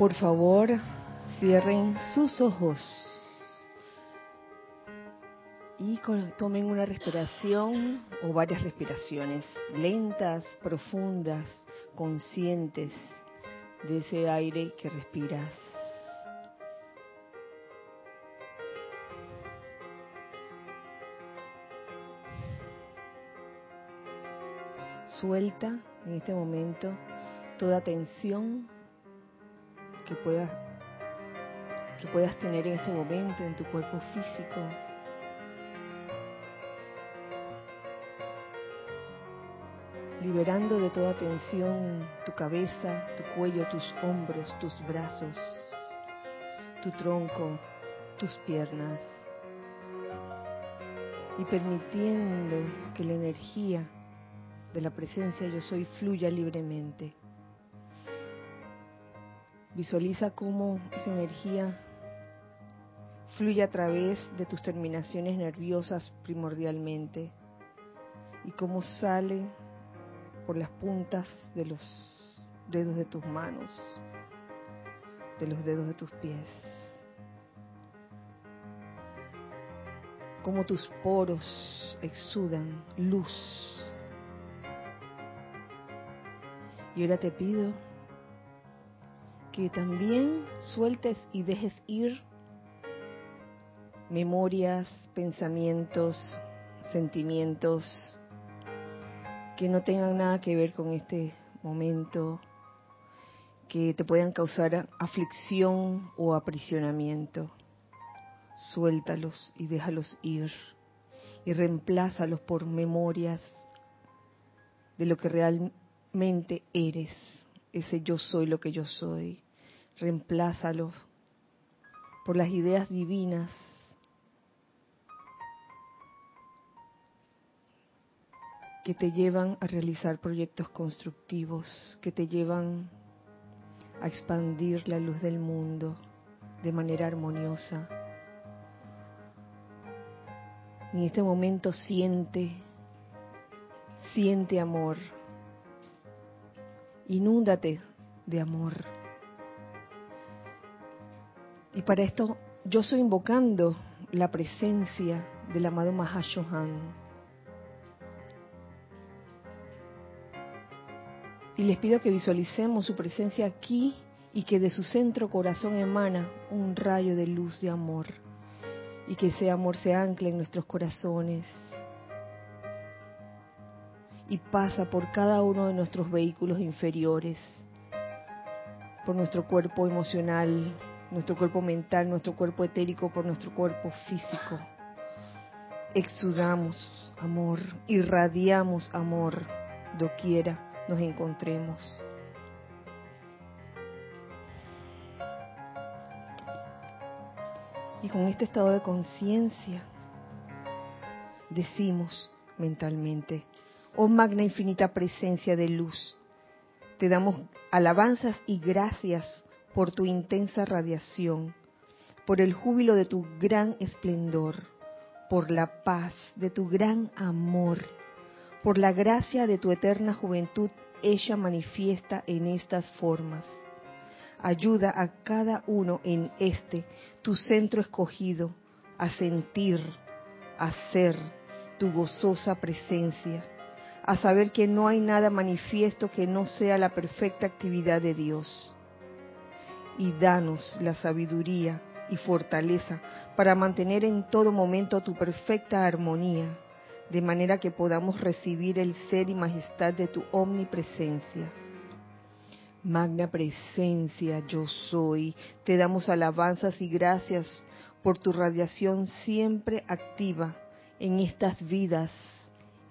Por favor, cierren sus ojos y tomen una respiración o varias respiraciones lentas, profundas, conscientes de ese aire que respiras. Suelta en este momento toda tensión que puedas que puedas tener en este momento en tu cuerpo físico. Liberando de toda tensión tu cabeza, tu cuello, tus hombros, tus brazos, tu tronco, tus piernas. Y permitiendo que la energía de la presencia yo soy fluya libremente. Visualiza cómo esa energía fluye a través de tus terminaciones nerviosas primordialmente y cómo sale por las puntas de los dedos de tus manos, de los dedos de tus pies. Cómo tus poros exudan luz Y ahora te pido que también sueltes y dejes ir memorias, pensamientos, sentimientos que no tengan nada que ver con este momento, que te puedan causar aflicción o aprisionamiento. Suéltalos y déjalos ir y reemplázalos por memorias de lo que realmente mente eres, ese yo soy lo que yo soy. Reemplázalo por las ideas divinas que te llevan a realizar proyectos constructivos, que te llevan a expandir la luz del mundo de manera armoniosa. En este momento siente, siente amor inúndate de amor. Y para esto yo estoy invocando la presencia del amado Mahashohan. Y les pido que visualicemos su presencia aquí y que de su centro corazón emana un rayo de luz de amor. Y que ese amor se ancle en nuestros corazones y pasa por cada uno de nuestros vehículos inferiores, por nuestro cuerpo emocional, nuestro cuerpo mental, nuestro cuerpo etérico, por nuestro cuerpo físico. Exudamos amor, irradiamos amor doquiera nos encontremos. Y con este estado de conciencia decimos mentalmente, oh magna infinita presencia de luz. Te damos alabanzas y gracias por tu intensa radiación, por el júbilo de tu gran esplendor, por la paz de tu gran amor, por la gracia de tu eterna juventud, ella manifiesta en estas formas. Ayuda a cada uno en este, tu centro escogido, a sentir, a ser tu gozosa presencia a saber que no hay nada manifiesto que no sea la perfecta actividad de Dios. Y danos la sabiduría y fortaleza para mantener en todo momento tu perfecta armonía, de manera que podamos recibir el ser y majestad de tu omnipresencia. Magna presencia, yo soy, te damos alabanzas y gracias por tu radiación siempre activa en estas vidas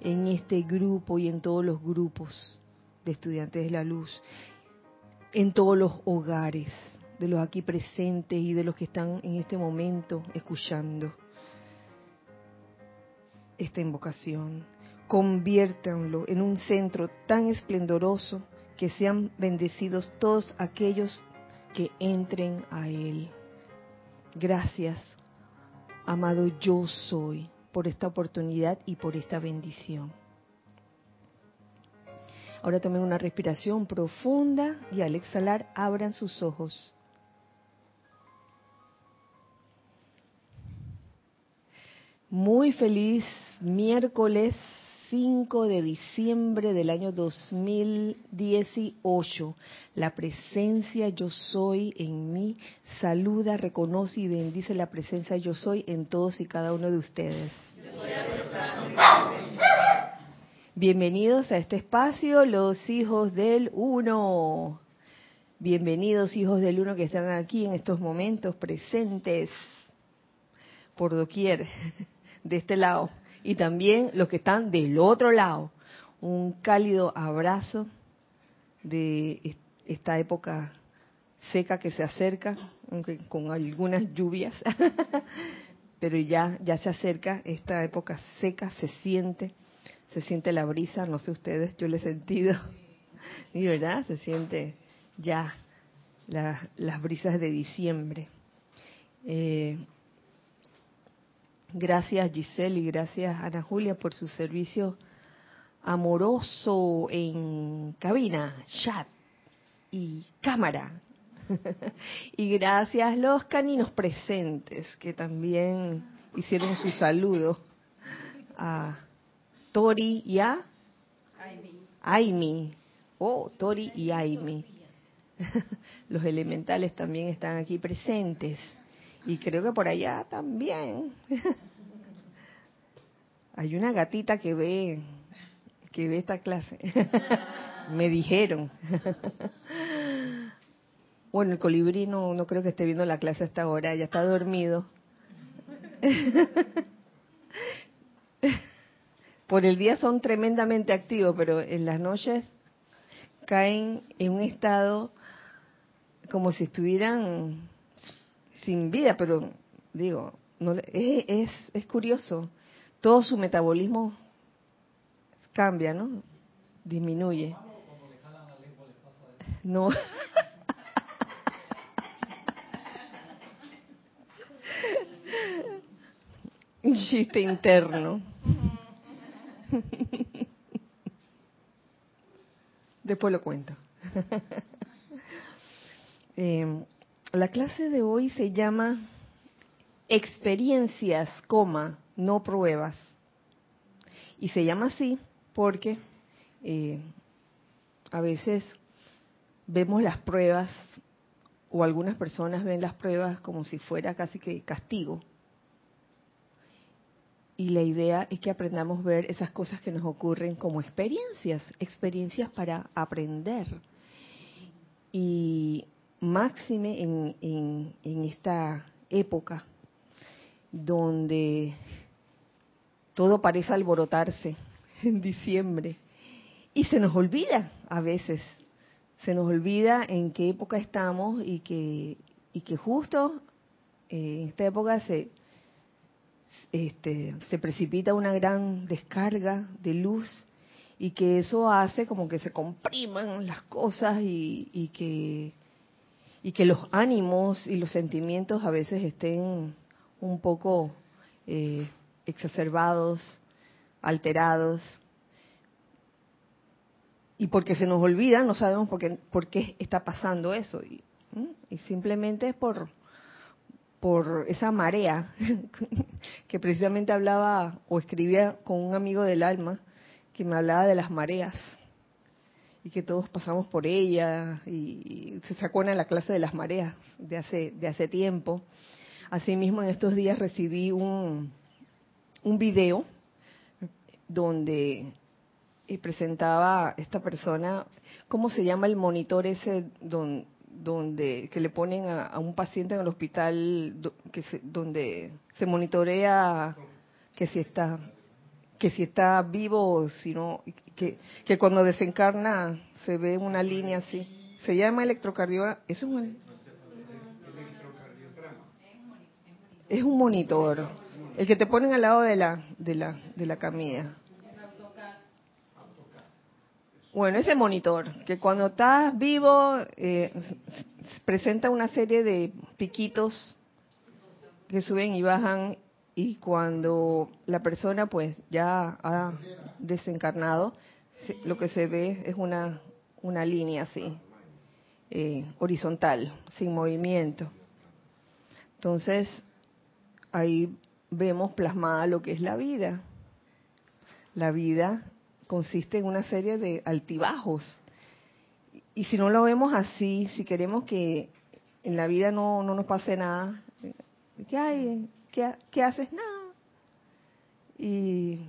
en este grupo y en todos los grupos de estudiantes de la luz, en todos los hogares de los aquí presentes y de los que están en este momento escuchando esta invocación. Conviértanlo en un centro tan esplendoroso que sean bendecidos todos aquellos que entren a él. Gracias, amado yo soy por esta oportunidad y por esta bendición. Ahora tomen una respiración profunda y al exhalar abran sus ojos. Muy feliz miércoles 5 de diciembre del año 2018. La presencia yo soy en mí saluda, reconoce y bendice la presencia yo soy en todos y cada uno de ustedes. Bienvenidos a este espacio, los hijos del uno. Bienvenidos hijos del uno que están aquí en estos momentos presentes por doquier de este lado y también los que están del otro lado. Un cálido abrazo de esta época seca que se acerca, aunque con algunas lluvias, pero ya ya se acerca esta época seca, se siente, se siente la brisa, no sé ustedes, yo le he sentido, y verdad, se siente ya las brisas de diciembre. Eh, Gracias Giselle y gracias Ana Julia por su servicio amoroso en cabina, chat y cámara. y gracias los caninos presentes que también hicieron su saludo a Tori y a Aimi. Oh, Tori y Aimi. los elementales también están aquí presentes. Y creo que por allá también. Hay una gatita que ve que ve esta clase. Me dijeron. bueno, el colibrí no, no creo que esté viendo la clase hasta ahora, ya está dormido. Por el día son tremendamente activos, pero en las noches caen en un estado como si estuvieran sin vida, pero digo, no, es, es, curioso. Todo su metabolismo cambia, ¿no? Disminuye. No. Un chiste interno. Después lo cuento. eh, la clase de hoy se llama experiencias, coma, no pruebas. Y se llama así porque eh, a veces vemos las pruebas o algunas personas ven las pruebas como si fuera casi que castigo. Y la idea es que aprendamos a ver esas cosas que nos ocurren como experiencias, experiencias para aprender. Y máxime en, en, esta época donde todo parece alborotarse en diciembre. Y se nos olvida a veces, se nos olvida en qué época estamos y que, y que justo eh, en esta época se, este, se precipita una gran descarga de luz y que eso hace como que se compriman las cosas y, y que y que los ánimos y los sentimientos a veces estén un poco eh, exacerbados, alterados. Y porque se nos olvida, no sabemos por qué, está pasando eso. Y, y simplemente es por, por esa marea que precisamente hablaba o escribía con un amigo del alma que me hablaba de las mareas y que todos pasamos por ella y, se sacó en la clase de las mareas de hace de hace tiempo. Asimismo, en estos días recibí un un video donde y presentaba esta persona cómo se llama el monitor ese donde que le ponen a, un paciente en el hospital que donde se monitorea que si está que si está vivo si no que, que cuando desencarna se ve una línea así. Se llama electrocardiograma es un es un monitor el que te ponen al lado de la de la de la camilla. Bueno ese monitor que cuando estás vivo eh, presenta una serie de piquitos que suben y bajan y cuando la persona pues ya ha desencarnado, lo que se ve es una, una línea así, eh, horizontal, sin movimiento. Entonces, ahí vemos plasmada lo que es la vida. La vida consiste en una serie de altibajos. Y si no lo vemos así, si queremos que en la vida no, no nos pase nada, ¿qué hay? ¿Qué, haces? Nada. Y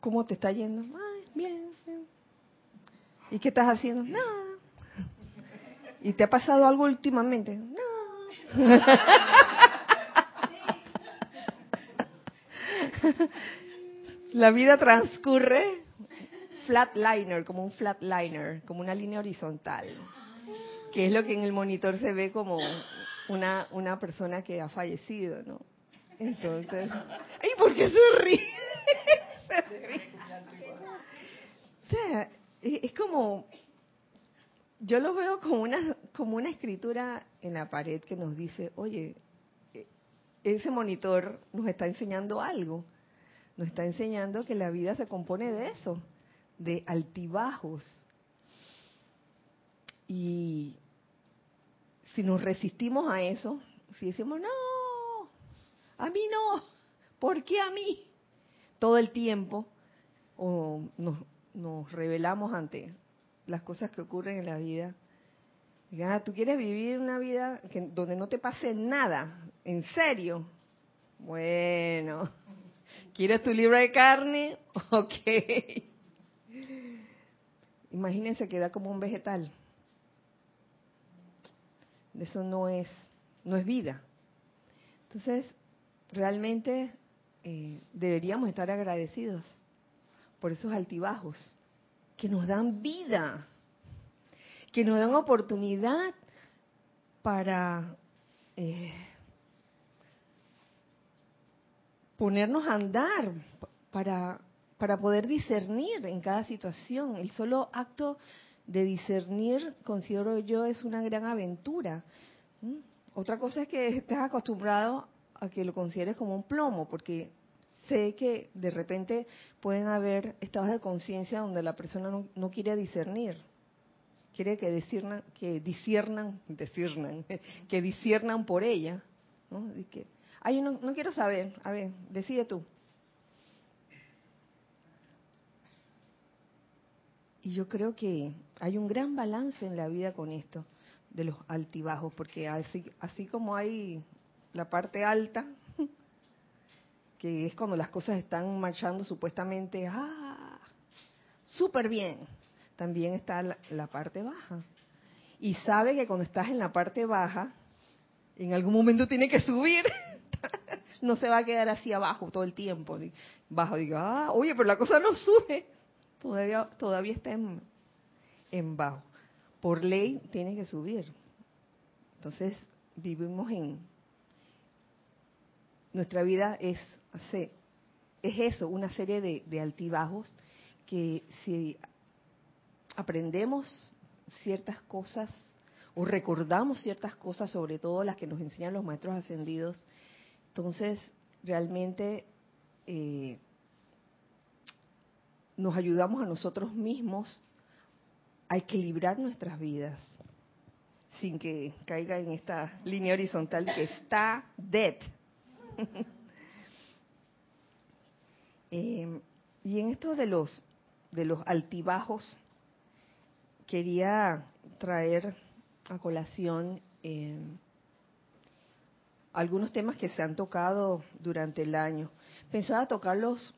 ¿cómo te está yendo? Ay, bien, bien. ¿Y qué estás haciendo? Nada. ¿Y te ha pasado algo últimamente? No. La vida transcurre flatliner, como un flatliner, como una línea horizontal, que es lo que en el monitor se ve como una, una persona que ha fallecido, ¿no? Entonces, ¿y por qué se ríe? O sea, es como, yo lo veo como una, como una escritura en la pared que nos dice, oye, ese monitor nos está enseñando algo, nos está enseñando que la vida se compone de eso, de altibajos. Y si nos resistimos a eso, si decimos, no, a mí no, ¿por qué a mí? Todo el tiempo, o nos, nos revelamos ante las cosas que ocurren en la vida. Ah, tú quieres vivir una vida donde no te pase nada, en serio. Bueno, ¿quieres tu libro de carne? Ok. Imagínense que da como un vegetal. Eso no es, no es vida. Entonces, realmente eh, deberíamos estar agradecidos por esos altibajos que nos dan vida, que nos dan oportunidad para eh, ponernos a andar, para, para poder discernir en cada situación. El solo acto de discernir, considero yo, es una gran aventura. Otra cosa es que estés acostumbrado a que lo consideres como un plomo, porque sé que de repente pueden haber estados de conciencia donde la persona no, quiere discernir, quiere que disciernan, que disciernan, que disciernan por ella, ¿no? que, ay, no, no quiero saber, a ver, decide tú. Y yo creo que hay un gran balance en la vida con esto, de los altibajos, porque así, así como hay la parte alta, que es cuando las cosas están marchando supuestamente, ah, súper bien. También está la, parte baja. Y sabe que cuando estás en la parte baja, en algún momento tiene que subir. no se va a quedar así abajo todo el tiempo. Bajo, diga, ah, oye, pero la cosa no sube. Todavía, todavía está en, en bajo. Por ley tiene que subir. Entonces, vivimos en... Nuestra vida es es eso, una serie de, altibajos que si aprendemos ciertas cosas o recordamos ciertas cosas, sobre todo las que nos enseñan los maestros ascendidos, entonces realmente eh, nos ayudamos a nosotros mismos a equilibrar nuestras vidas sin que caiga en esta línea horizontal que está dead. Eh, y en esto de los, de los altibajos, quería traer a colación eh, algunos temas que se han tocado durante el año. Pensaba tocarlos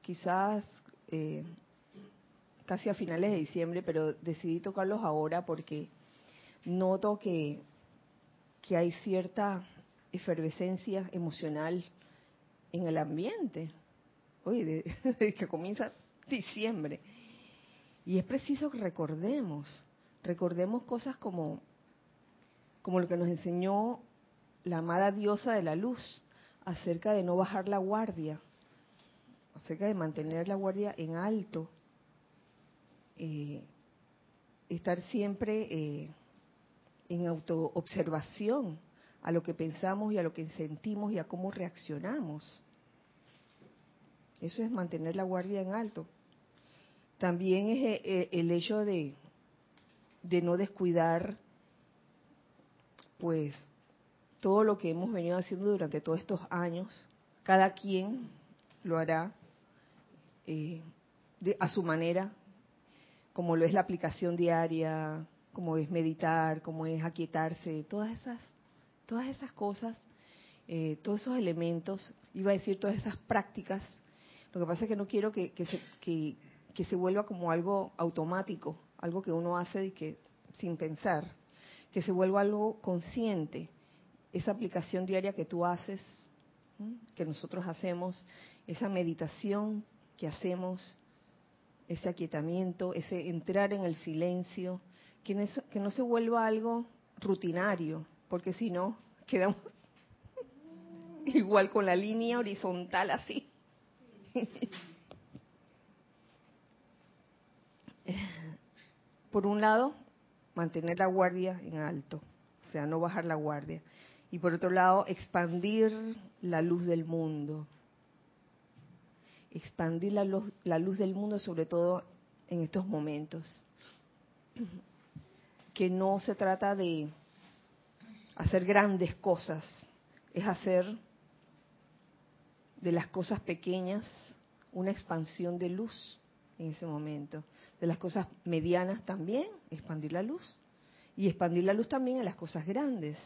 quizás eh, casi a finales de diciembre, pero decidí tocarlos ahora porque noto que, que hay cierta efervescencia emocional en el ambiente oye, desde que comienza diciembre. Y es preciso que recordemos, recordemos cosas como, como lo que nos enseñó la amada diosa de la luz acerca de no bajar la guardia, acerca de mantener la guardia en alto, eh, estar siempre eh, en autoobservación a lo que pensamos y a lo que sentimos y a cómo reaccionamos. Eso es mantener la guardia en alto. También es eh, eh, el hecho de, de no descuidar, pues, todo lo que hemos venido haciendo durante todos estos años, cada quien lo hará eh, a su manera, como lo es la aplicación diaria, como es meditar, como es aquietarse, todas esas, todas esas cosas, eh, todos esos elementos, iba a decir todas esas prácticas. Lo que pasa es que no quiero que, se, que, se vuelva como algo automático, algo que uno hace y que sin pensar, que se vuelva algo consciente. Esa aplicación diaria que tú haces, que nosotros hacemos, esa meditación que hacemos, ese aquietamiento, ese entrar en el silencio, que no, que no se vuelva algo rutinario, porque si no, quedamos igual con la línea horizontal así. Por un lado, mantener la guardia en alto, o sea, no bajar la guardia. Y por otro lado, expandir la luz del mundo. Expandir la luz, la luz del mundo, sobre todo en estos momentos que no se trata de hacer grandes cosas, es hacer de las cosas pequeñas una expansión de luz en ese momento. De las cosas medianas también, expandir la luz. Y expandir la luz también en las cosas grandes.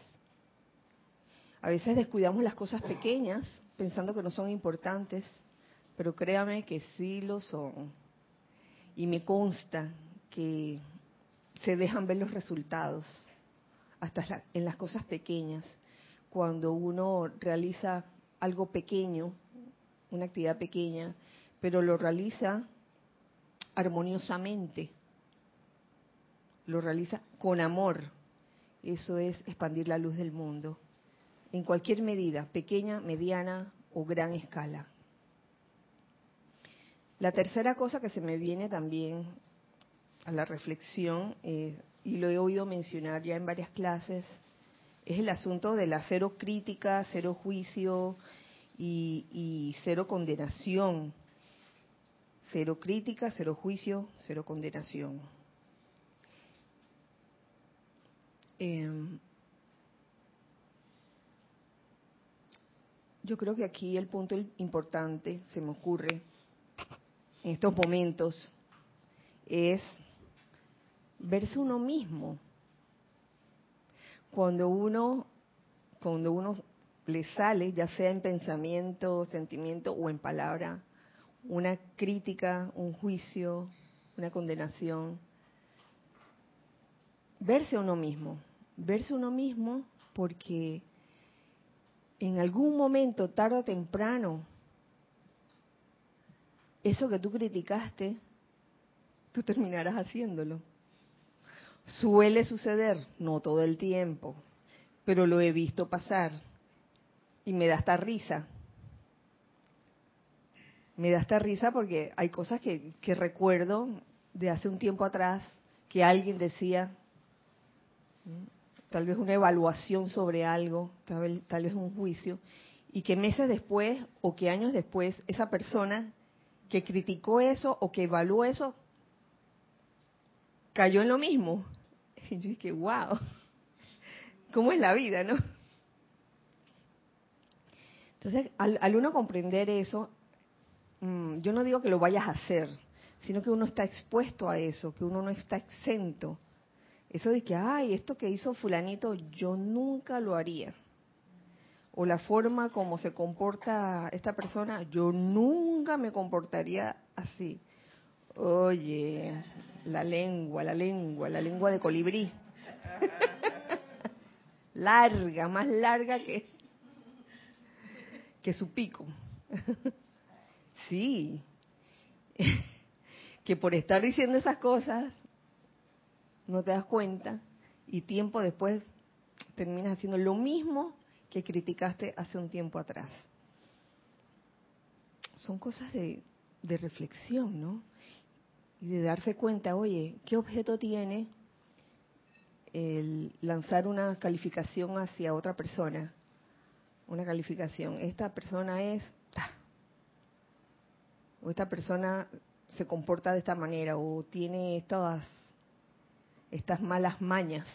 A veces descuidamos las cosas pequeñas pensando que no son importantes, pero créame que sí lo son. Y me consta que se dejan ver los resultados, hasta en las cosas pequeñas. Cuando uno realiza algo pequeño, una actividad pequeña, pero lo realiza armoniosamente, lo realiza con amor, eso es expandir la luz del mundo, en cualquier medida, pequeña, mediana o gran escala. La tercera cosa que se me viene también a la reflexión, eh, y lo he oído mencionar ya en varias clases, es el asunto de la cero crítica, cero juicio y, cero condenación. Cero crítica, cero juicio, cero condenación. Em, yo creo que aquí el punto importante, se me ocurre, en estos momentos, es verse uno mismo. Cuando uno, cuando uno le sale, ya sea en pensamiento, sentimiento o en palabra, una crítica, un juicio, una condenación, verse uno mismo, verse uno mismo porque en algún momento, tarde o temprano, eso que tú criticaste, tú terminarás haciéndolo. Suele suceder, no todo el tiempo, pero lo he visto pasar y me da esta risa. Me da esta risa porque hay cosas que, recuerdo de hace un tiempo atrás que alguien decía, tal vez una evaluación sobre algo, tal vez, tal vez un juicio, y que meses después o que años después esa persona que criticó eso o que evaluó eso cayó en lo mismo. Y yo dije, wow, ¿cómo es la vida, no? Entonces, al, uno comprender eso, mm, yo no digo que lo vayas a hacer, sino que uno está expuesto a eso, que uno no está exento. Eso de que, ay, esto que hizo fulanito, yo nunca lo haría. O la forma como se comporta esta persona, yo nunca me comportaría así. Oye, la lengua, la lengua, la lengua de colibrí. larga, más larga que, que su pico. sí. que por estar diciendo esas cosas no te das cuenta y tiempo después terminas haciendo lo mismo que criticaste hace un tiempo atrás. Son cosas de, reflexión, ¿no? y de darse cuenta, oye, ¿qué objeto tiene el lanzar una calificación hacia otra persona? Una calificación. Esta persona es... O esta persona se comporta de esta manera o tiene estas, estas malas mañas.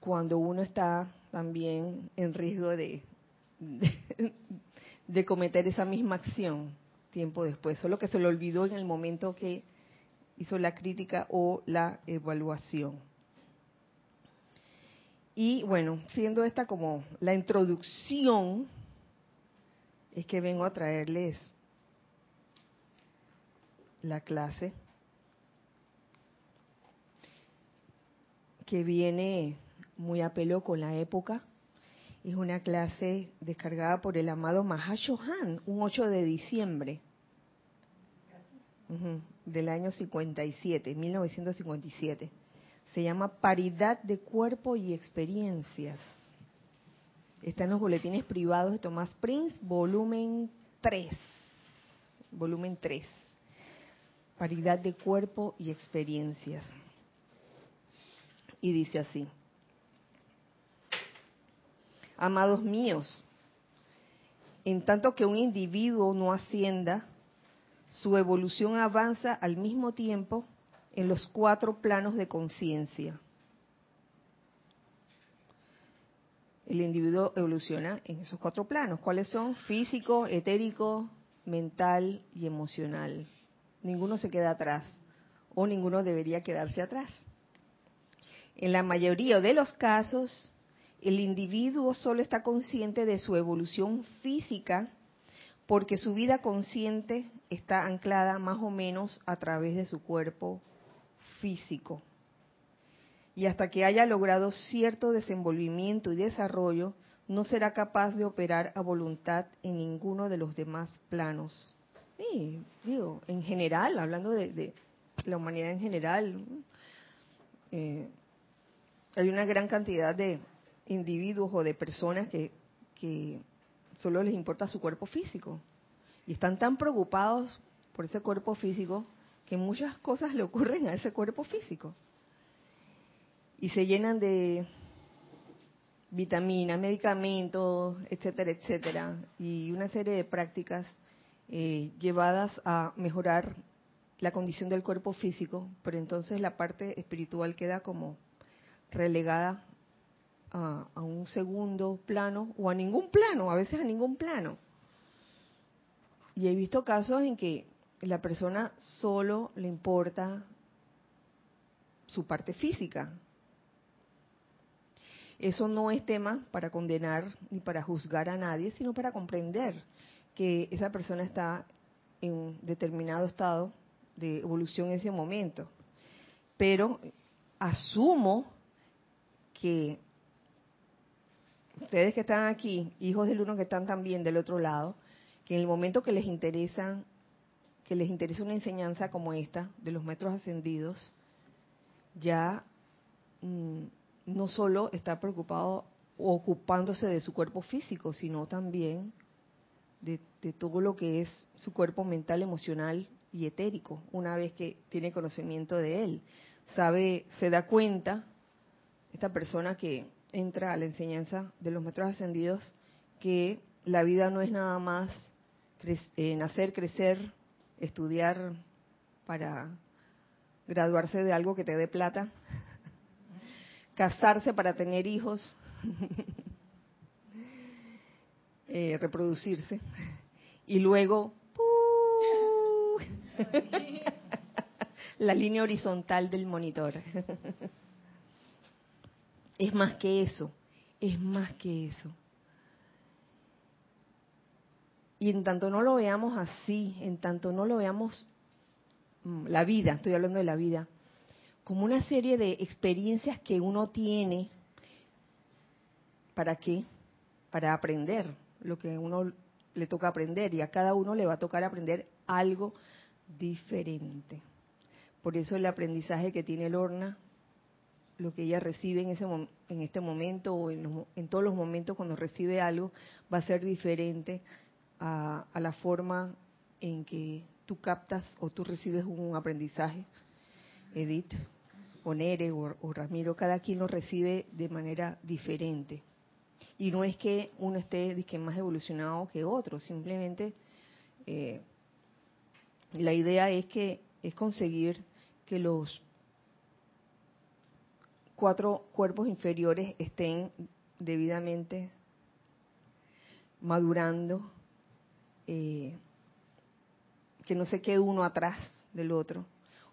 cuando uno está también en riesgo de, de, cometer esa misma acción tiempo después, solo que se lo olvidó en el momento que hizo la crítica o la evaluación. Y bueno, siendo esta como la introducción, es que vengo a traerles la clase que viene muy a pelo con la época. Es una clase descargada por el amado Mahashohan, un 8 de diciembre del año 57, 1957. Se llama Paridad de Cuerpo y Experiencias. Está en los boletines privados de Tomás Prince, volumen 3. Volumen 3. Paridad de Cuerpo y Experiencias. Y dice así. Amados míos, en tanto que un individuo no ascienda, su evolución avanza al mismo tiempo en los cuatro planos de conciencia. El individuo evoluciona en esos cuatro planos. ¿Cuáles son? Físico, etérico, mental y emocional. Ninguno se queda atrás o ninguno debería quedarse atrás. En la mayoría de los casos, el individuo solo está consciente de su evolución física porque su vida consciente está anclada más o menos a través de su cuerpo físico. Y hasta que haya logrado cierto desenvolvimiento y desarrollo, no será capaz de operar a voluntad en ninguno de los demás planos. Sí, digo, en general, hablando de, la humanidad en general, eh, hay una gran cantidad de individuos o de personas que, que solo les importa su cuerpo físico. Y están tan preocupados por ese cuerpo físico que muchas cosas le ocurren a ese cuerpo físico. Y se llenan de vitaminas, medicamentos, etcétera, etcétera, y una serie de prácticas eh, llevadas a mejorar la condición del cuerpo físico, pero entonces la parte espiritual queda como relegada a, un segundo plano o a ningún plano, a veces a ningún plano. Y he visto casos en que la persona solo le importa su parte física. Eso no es tema para condenar ni para juzgar a nadie, sino para comprender que esa persona está en determinado estado de evolución en ese momento. Pero asumo que ustedes que están aquí, hijos del uno que están también del otro lado, que en el momento que les interesa, que les interesa una enseñanza como esta de los metros ascendidos, ya mm, no solo está preocupado ocupándose de su cuerpo físico, sino también de, de todo lo que es su cuerpo mental, emocional y etérico, una vez que tiene conocimiento de él. Sabe, se da cuenta, esta persona que entra a la enseñanza de los metros ascendidos que la vida no es nada más eh, nacer, crecer, estudiar para graduarse de algo que te dé plata, casarse para tener hijos, eh, reproducirse y luego la línea horizontal del monitor. Es más que eso, es más que eso. Y en tanto no lo veamos así, en tanto no lo veamos mm, la vida, estoy hablando de la vida, como una serie de experiencias que uno tiene, ¿para qué? Para aprender lo que uno le toca aprender y a cada uno le va a tocar aprender algo diferente. Por eso el aprendizaje que tiene Lorna lo que ella recibe en, ese, en este momento o en, todos los momentos cuando recibe algo va a ser diferente a, la forma en que tú captas o tú recibes un aprendizaje, Edith, o Nere o, Ramiro, cada quien lo recibe de manera diferente. Y no es que uno esté más evolucionado que otro, simplemente eh, la idea es que es conseguir que los cuatro cuerpos inferiores estén debidamente madurando, eh, que no se quede uno atrás del otro.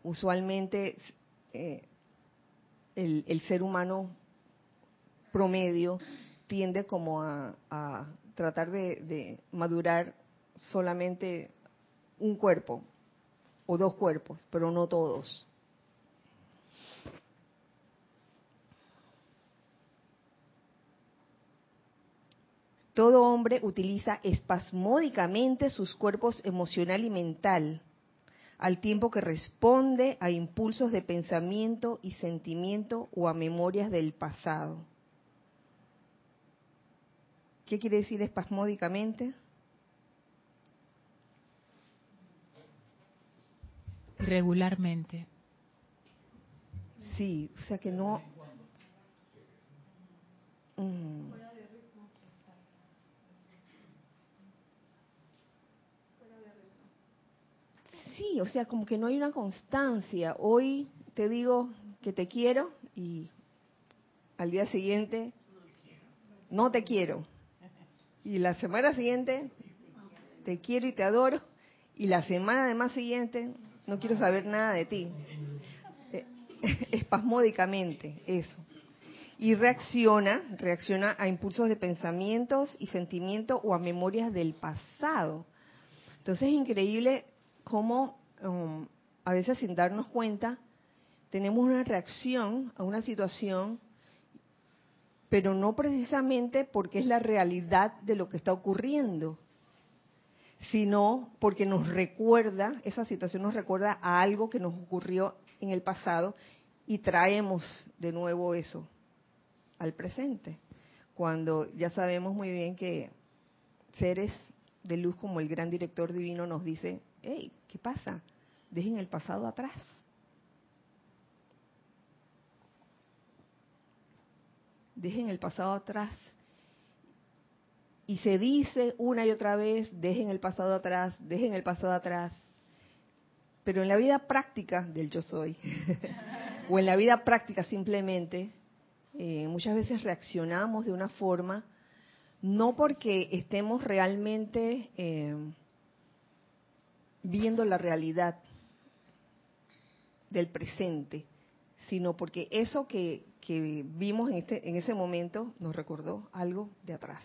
Usualmente eh, el, ser humano promedio tiende como a, tratar de madurar solamente un cuerpo o dos cuerpos, pero no todos. Todo hombre utiliza espasmódicamente sus cuerpos emocional y mental, al tiempo que responde a impulsos de pensamiento y sentimiento o a memorias del pasado. ¿Qué quiere decir espasmódicamente? Regularmente. Sí, o sea que no... Mm. Sí, o sea, como que no hay una constancia. Hoy te digo que te quiero y al día siguiente no te quiero. Y la semana siguiente te quiero y te adoro. Y la semana de más siguiente no quiero saber nada de ti. Eh, espasmódicamente, eso. Y reacciona, reacciona a impulsos de pensamientos y sentimientos o a memorias del pasado. Entonces es increíble cómo um, a veces sin darnos cuenta tenemos una reacción a una situación, pero no precisamente porque es la realidad de lo que está ocurriendo, sino porque nos recuerda, esa situación nos recuerda a algo que nos ocurrió en el pasado y traemos de nuevo eso al presente, cuando ya sabemos muy bien que seres de luz como el gran director divino nos dice, hey, ¿qué pasa? Dejen el pasado atrás. Dejen el pasado atrás. Y se dice una y otra vez, dejen el pasado atrás, dejen el pasado atrás. Pero en la vida práctica del yo soy, o en la vida práctica simplemente, eh, muchas veces reaccionamos de una forma, no porque estemos realmente eh, viendo la realidad del presente, sino porque eso que, vimos en, este, en ese momento nos recordó algo de atrás.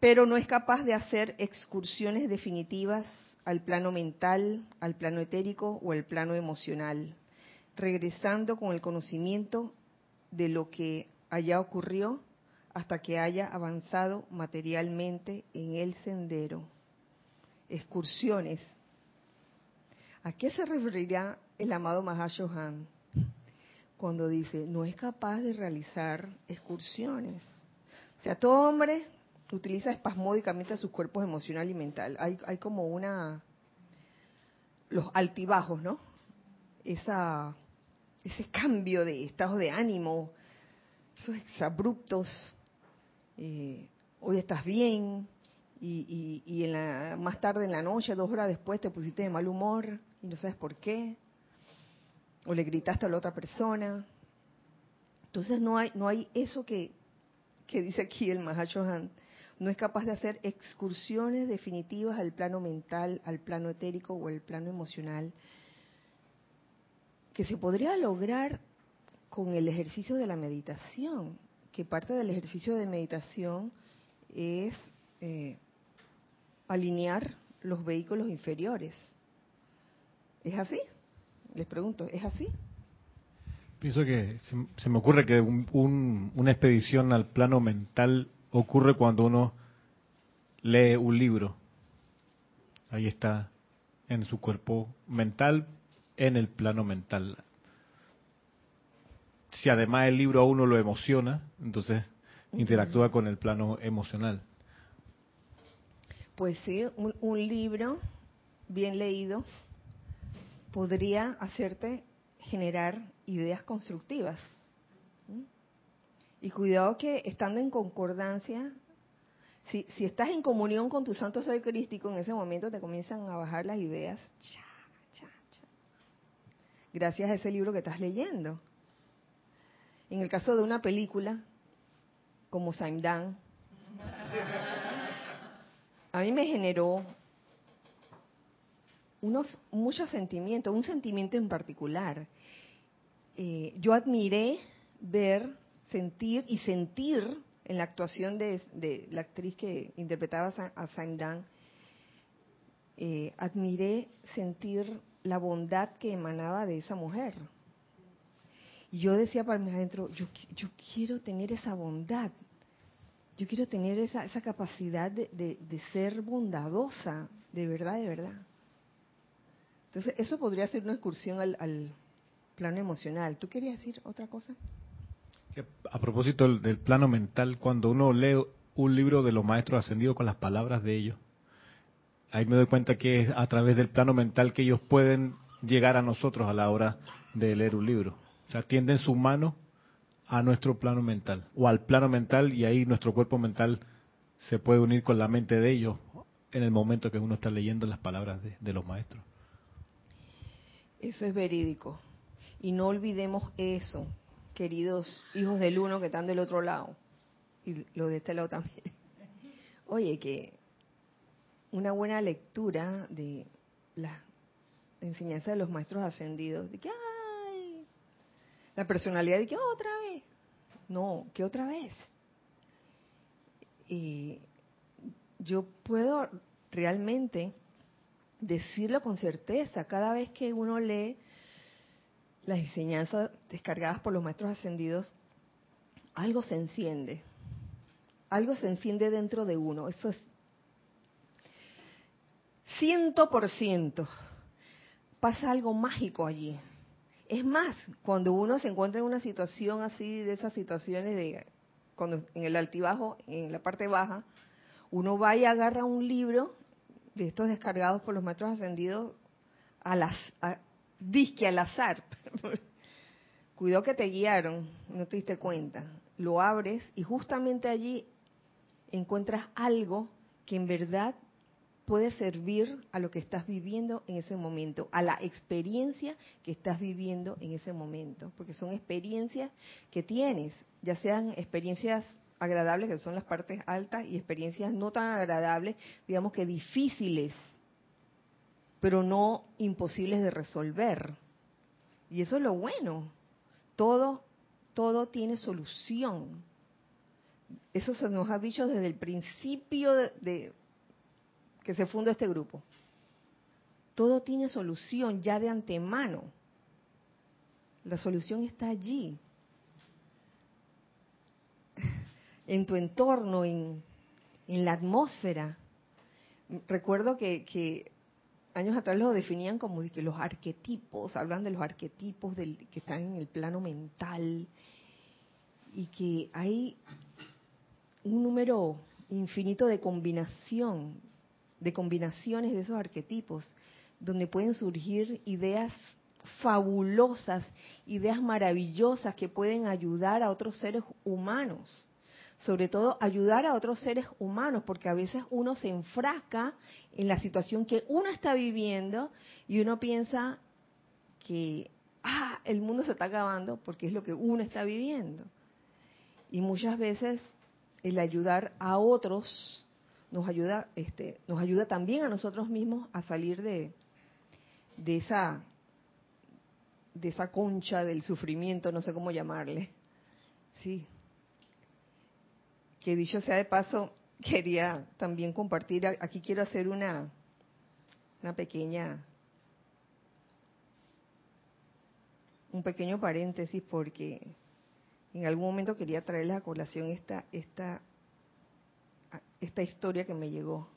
Pero no es capaz de hacer excursiones definitivas al plano mental, al plano etérico o al plano emocional, regresando con el conocimiento de lo que allá ocurrió hasta que haya avanzado materialmente en el sendero excursiones. ¿A qué se referirá el amado Mahashohan cuando dice no es capaz de realizar excursiones? O sea, todo hombre utiliza espasmódicamente sus cuerpos emocional y mental. Hay, hay como una los altibajos, ¿no? Esa ese cambio de estado de ánimo, esos exabruptos. Eh, hoy estás bien, y, y, en la, más tarde en la noche, dos horas después, te pusiste de mal humor y no sabes por qué, o le gritaste a la otra persona. Entonces no hay, no hay eso que, que dice aquí el Mahachohan, no es capaz de hacer excursiones definitivas al plano mental, al plano etérico o al plano emocional, que se podría lograr con el ejercicio de la meditación, que parte del ejercicio de meditación es eh, alinear los vehículos inferiores. ¿Es así? Les pregunto, ¿es así? Pienso que se, me ocurre que una expedición al plano mental ocurre cuando uno lee un libro. Ahí está, en su cuerpo mental, en el plano mental. Si además el libro a uno lo emociona, entonces interactúa con el plano emocional. Pues sí, un, libro bien leído podría hacerte generar ideas constructivas. Y cuidado que estando en concordancia, si, si estás en comunión con tu santo ser crístico, en ese momento te comienzan a bajar las ideas. gracias a ese libro que estás leyendo. En el caso de una película como Saimdan, a mí me generó unos muchos sentimientos, un sentimiento en particular. Eh, yo admiré ver, sentir y sentir en la actuación de, la actriz que interpretaba a Saimdan, eh, admiré sentir la bondad que emanaba de esa mujer. Y yo decía para mí adentro, yo, yo quiero tener esa bondad, yo quiero tener esa, esa capacidad de, ser bondadosa, de verdad, de verdad. Entonces, eso podría ser una excursión al, al plano emocional. ¿Tú querías decir otra cosa? A propósito del, plano mental, cuando uno lee un libro de los maestros ascendidos con las palabras de ellos, ahí me doy cuenta que es a través del plano mental que ellos pueden llegar a nosotros a la hora de leer un libro. O sea, tienden su mano a nuestro plano mental o al plano mental y ahí nuestro cuerpo mental se puede unir con la mente de ellos en el momento que uno está leyendo las palabras de, los maestros. Eso es verídico. Y no olvidemos eso, queridos hijos del uno que están del otro lado, y lo de este lado también. Oye, que una buena lectura de la enseñanza de los maestros ascendidos, de que, ay, la personalidad de que otra vez, no, que otra vez. Y yo puedo realmente decirlo con certeza, cada vez que uno lee las enseñanzas descargadas por los maestros ascendidos, algo se enciende. Algo se enciende dentro de uno. Eso es ciento por ciento. Pasa algo mágico allí. Es más, cuando uno se encuentra en una situación así, de esas situaciones de, cuando en el altibajo, en la parte baja, uno va y agarra un libro de estos descargados por los maestros ascendidos a las, disque al azar. Cuidado que te guiaron, no te diste cuenta. Lo abres y justamente allí encuentras algo que en verdad puede servir a lo que estás viviendo en ese momento, a la experiencia que estás viviendo en ese momento, porque son experiencias que tienes, ya sean experiencias agradables, que son las partes altas, y experiencias no tan agradables, digamos que difíciles, pero no imposibles de resolver. Y eso es lo bueno. Todo, todo tiene solución. Eso se nos ha dicho desde el principio de, que se fundó este grupo. Todo tiene solución ya de antemano. La solución está allí. En tu entorno, en, en la atmósfera. Recuerdo que, años atrás lo definían como que los arquetipos, hablan de los arquetipos del, que están en el plano mental y que hay un número infinito de combinación, de combinaciones de esos arquetipos, donde pueden surgir ideas fabulosas, ideas maravillosas que pueden ayudar a otros seres humanos sobre todo ayudar a otros seres humanos, porque a veces uno se enfrasca en la situación que uno está viviendo y uno piensa que ah, el mundo se está acabando porque es lo que uno está viviendo. Y muchas veces el ayudar a otros nos ayuda, este, nos ayuda también a nosotros mismos a salir de, de esa de esa concha del sufrimiento, no sé cómo llamarle. Sí, que dicho sea de paso, quería también compartir, aquí quiero hacer una, una pequeña, un pequeño paréntesis porque en algún momento quería traerles a colación esta, esta, esta historia que me llegó.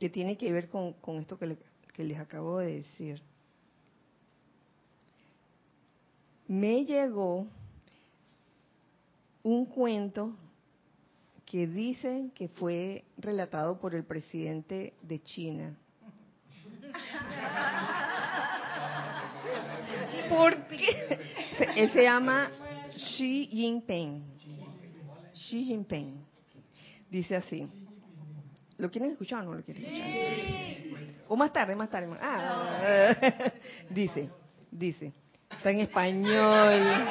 que tiene que ver con, con esto que, que les acabo de decir. me llegó un cuento que dicen que fue relatado por el presidente de China. Porque él se llama Xi Jinping. Xi Jinping. Dice así. ¿Lo quieren escuchar o no lo quieren escuchar? O más tarde, más tarde. Ah, dice, dice, está en español,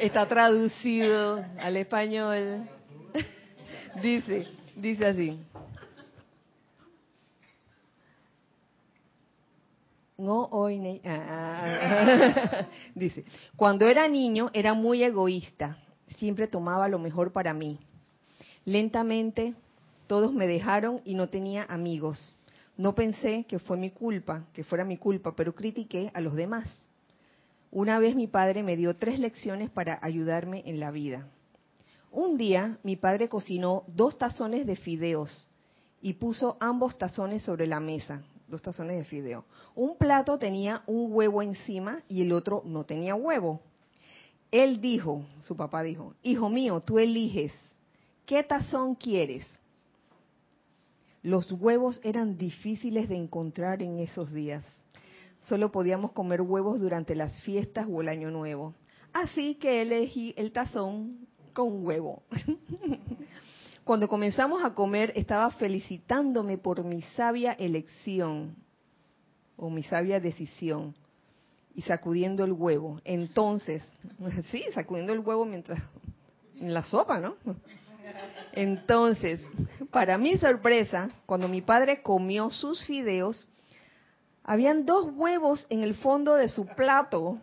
está traducido al español. Dice, dice así. No hoy. Ah. Dice, cuando era niño era muy egoísta, siempre tomaba lo mejor para mí. Lentamente todos me dejaron y no tenía amigos. No pensé que fue mi culpa, que fuera mi culpa, pero critiqué a los demás. Una vez mi padre me dio tres lecciones para ayudarme en la vida. Un día mi padre cocinó dos tazones de fideos y puso ambos tazones sobre la mesa dos tazones de fideo. Un plato tenía un huevo encima y el otro no tenía huevo. Él dijo, su papá dijo, hijo mío, tú eliges, ¿qué tazón quieres? Los huevos eran difíciles de encontrar en esos días. Solo podíamos comer huevos durante las fiestas o el año nuevo. Así que elegí el tazón con huevo. Cuando comenzamos a comer, estaba felicitándome por mi sabia elección o mi sabia decisión y sacudiendo el huevo. Entonces, sí, sacudiendo el huevo mientras en la sopa, ¿no? Entonces, para mi sorpresa, cuando mi padre comió sus fideos, habían dos huevos en el fondo de su plato.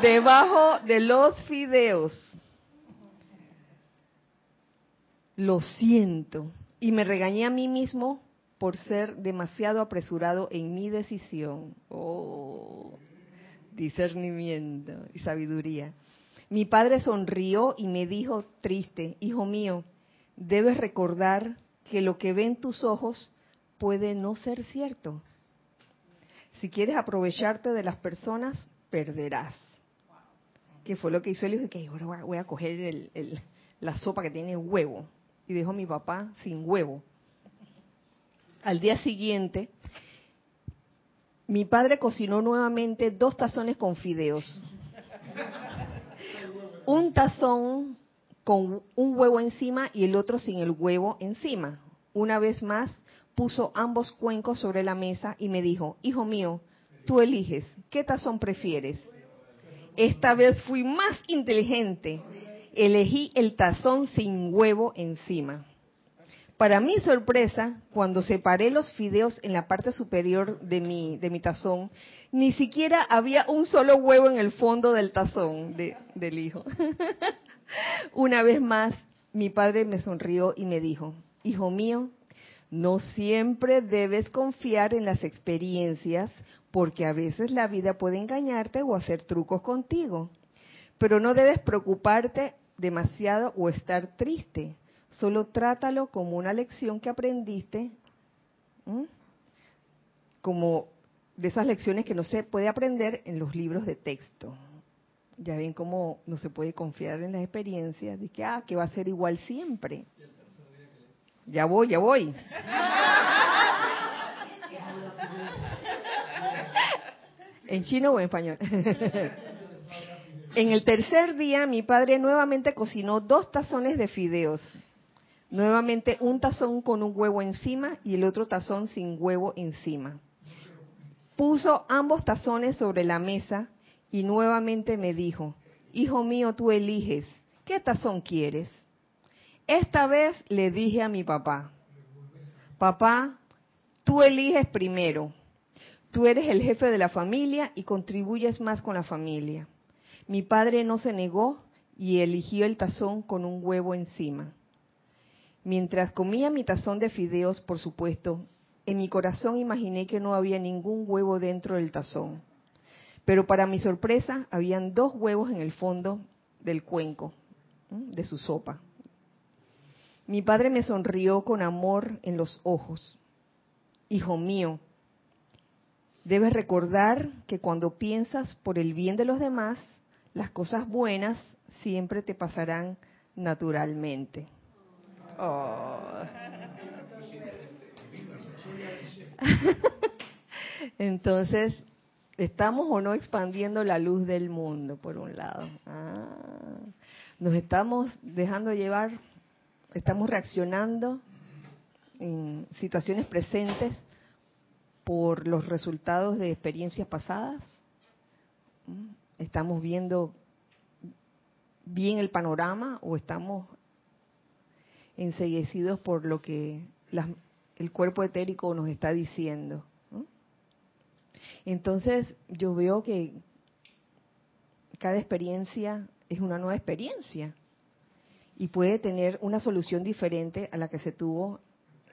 Debajo de los fideos lo siento. Y me regañé a mí mismo por ser demasiado apresurado en mi decisión. Oh, discernimiento y sabiduría. Mi padre sonrió y me dijo triste, hijo mío, debes recordar que lo que ven tus ojos puede no ser cierto. Si quieres aprovecharte de las personas, perderás. Que fue lo que hizo él. Dijo que ahora voy a coger la sopa que tiene huevo y dejó a mi papá sin huevo. Al día siguiente, mi padre cocinó nuevamente dos tazones con fideos. Un tazón con un huevo encima y el otro sin el huevo encima. Una vez más, puso ambos cuencos sobre la mesa y me dijo, hijo mío, tú eliges, ¿qué tazón prefieres? Esta vez fui más inteligente elegí el tazón sin huevo encima. Para mi sorpresa, cuando separé los fideos en la parte superior de mi, de mi tazón, ni siquiera había un solo huevo en el fondo del tazón del hijo. Una vez más, mi padre me sonrió y me dijo, hijo mío, no siempre debes confiar en las experiencias porque a veces la vida puede engañarte o hacer trucos contigo. Pero no debes preocuparte demasiado o estar triste. Solo trátalo como una lección que aprendiste, como de esas lecciones que no se puede aprender en los libros de texto. Ya ven cómo no se puede confiar en las experiencias, de que, ah, que va a ser igual siempre. Ya voy, ya voy. ¿En chino o en español? En el tercer día mi padre nuevamente cocinó dos tazones de fideos. Nuevamente un tazón con un huevo encima y el otro tazón sin huevo encima. Puso ambos tazones sobre la mesa y nuevamente me dijo, Hijo mío, tú eliges, ¿qué tazón quieres? Esta vez le dije a mi papá, Papá, tú eliges primero. Tú eres el jefe de la familia y contribuyes más con la familia. Mi padre no se negó y eligió el tazón con un huevo encima. Mientras comía mi tazón de fideos, por supuesto, en mi corazón imaginé que no había ningún huevo dentro del tazón. Pero para mi sorpresa, habían dos huevos en el fondo del cuenco de su sopa. Mi padre me sonrió con amor en los ojos. Hijo mío, debes recordar que cuando piensas por el bien de los demás, las cosas buenas siempre te pasarán naturalmente. Oh. Entonces, ¿estamos o no expandiendo la luz del mundo, por un lado? Ah. nos estamos dejando llevar, estamos reaccionando en situaciones presentes por los resultados de experiencias pasadas. Estamos viendo bien el panorama o estamos enseguecidos por lo que el cuerpo etérico nos está diciendo. Entonces yo veo que cada experiencia es una nueva experiencia y puede tener una solución diferente a la que se tuvo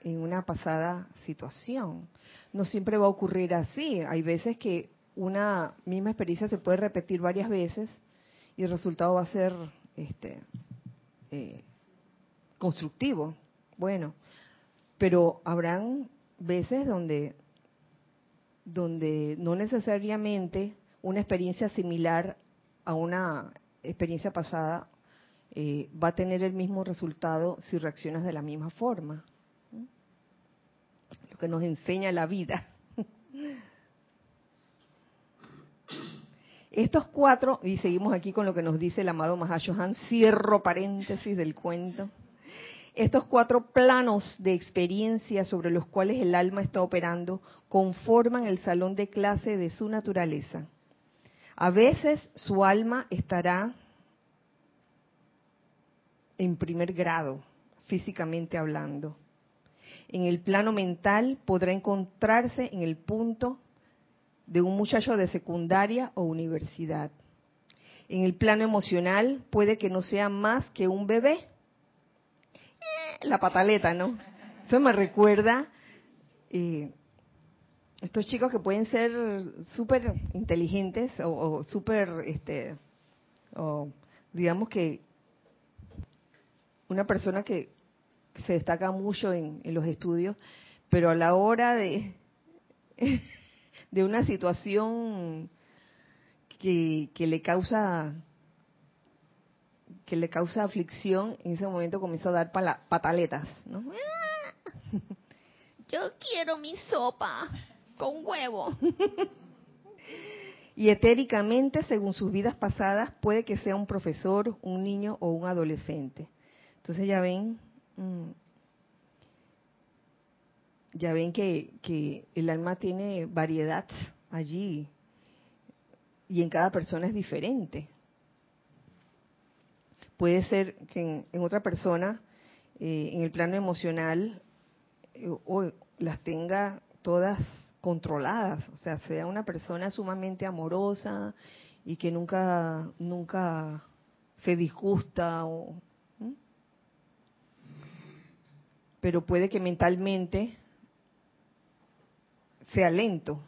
en una pasada situación. No siempre va a ocurrir así. Hay veces que una misma experiencia se puede repetir varias veces y el resultado va a ser este, eh, constructivo. Bueno, pero habrán veces donde, donde no necesariamente una experiencia similar a una experiencia pasada eh, va a tener el mismo resultado si reaccionas de la misma forma. Lo que nos enseña la vida. Estos cuatro, y seguimos aquí con lo que nos dice el amado Mahashohan, cierro paréntesis del cuento. Estos cuatro planos de experiencia sobre los cuales el alma está operando conforman el salón de clase de su naturaleza. A veces su alma estará en primer grado, físicamente hablando. En el plano mental podrá encontrarse en el punto de un muchacho de secundaria o universidad. En el plano emocional puede que no sea más que un bebé. Eh, la pataleta, ¿no? Eso me recuerda eh, estos chicos que pueden ser súper inteligentes o, súper, este, o digamos que una persona que se destaca mucho en los estudios, pero a la hora de de una situación que, le causa que le causa aflicción, en ese momento comienza a dar pataletas, ¿no? Yo quiero mi sopa con huevo. y etéricamente, según sus vidas pasadas, puede que sea un profesor, un niño o un adolescente. Entonces ya ven, mm, ya ven que, el alma tiene variedad allí y en cada persona es diferente. Puede ser que en, otra persona, eh, en el plano emocional, eh, las tenga todas controladas, o sea, sea una persona sumamente amorosa y que nunca, nunca se disgusta o, pero puede que mentalmente sea lento.